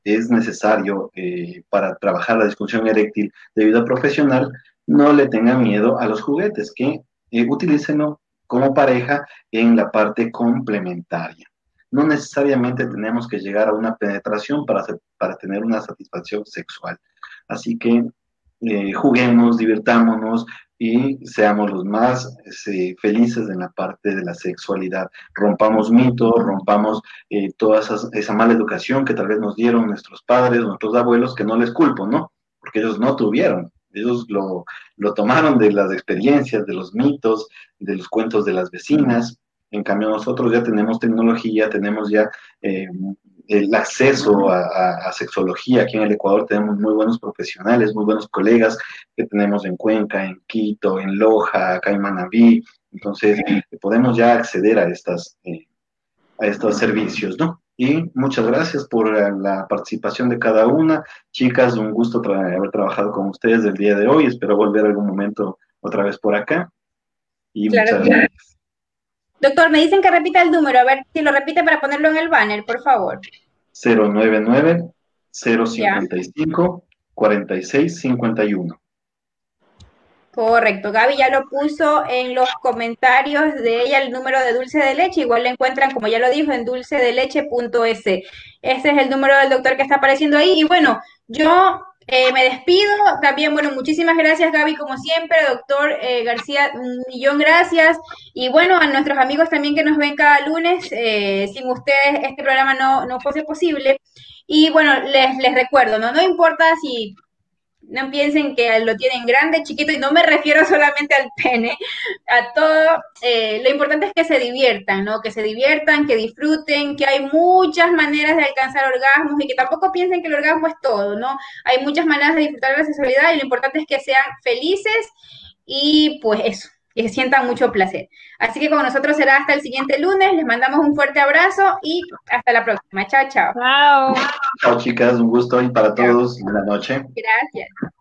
es necesario eh, para trabajar la disfunción eréctil de vida profesional, no le tengan miedo a los juguetes, que eh, utilícenlo como pareja en la parte complementaria. No necesariamente tenemos que llegar a una penetración para, para tener una satisfacción sexual. Así que eh, juguemos, divirtámonos y seamos los más este, felices en la parte de la sexualidad. Rompamos mitos, rompamos eh, toda esa, mala educación que tal vez nos dieron nuestros padres, nuestros abuelos, que no les culpo, ¿no? Porque ellos no tuvieron, ellos lo, lo tomaron de las experiencias, de los mitos, de los cuentos de las vecinas. En cambio, nosotros ya tenemos tecnología, tenemos ya eh, el acceso a, sexología. Aquí en el Ecuador tenemos muy buenos profesionales, muy buenos colegas que tenemos en Cuenca, en Quito, en Loja, acá en Manabí. Entonces, podemos ya acceder a, estas, eh, a estos servicios, ¿no? Y muchas gracias por la participación de cada una. Chicas, un gusto haber trabajado con ustedes el día de hoy. Espero volver algún momento otra vez por acá. Y muchas gracias. Doctor, me dicen que repita el número. A ver si lo repite para ponerlo en el banner, por favor. 099 055 4651. Correcto, Gaby ya lo puso en los comentarios de ella el número de dulce de leche, igual lo encuentran, como ya lo dijo, en dulcedeleche.es. Ese es el número del doctor que está apareciendo ahí. Y bueno, yo eh, me despido. También, bueno, muchísimas gracias, Gaby, como siempre. Doctor eh, García, un millón gracias. Y bueno, a nuestros amigos también que nos ven cada lunes. Eh, sin ustedes este programa no, no fuese posible. Y bueno, les, les recuerdo, ¿no? No importa si no piensen que lo tienen grande, chiquito, y no me refiero solamente al pene, a todo. Eh, lo importante es que se diviertan, ¿no? Que se diviertan, que disfruten, que hay muchas maneras de alcanzar orgasmos y que tampoco piensen que el orgasmo es todo, ¿no? Hay muchas maneras de disfrutar de la sexualidad y lo importante es que sean felices y pues eso que sientan mucho placer. Así que con nosotros será hasta el siguiente lunes. Les mandamos un fuerte abrazo y hasta la próxima. Chao, chao. Chao. Chao, chicas. Un gusto y para todos. Buenas noches. Gracias.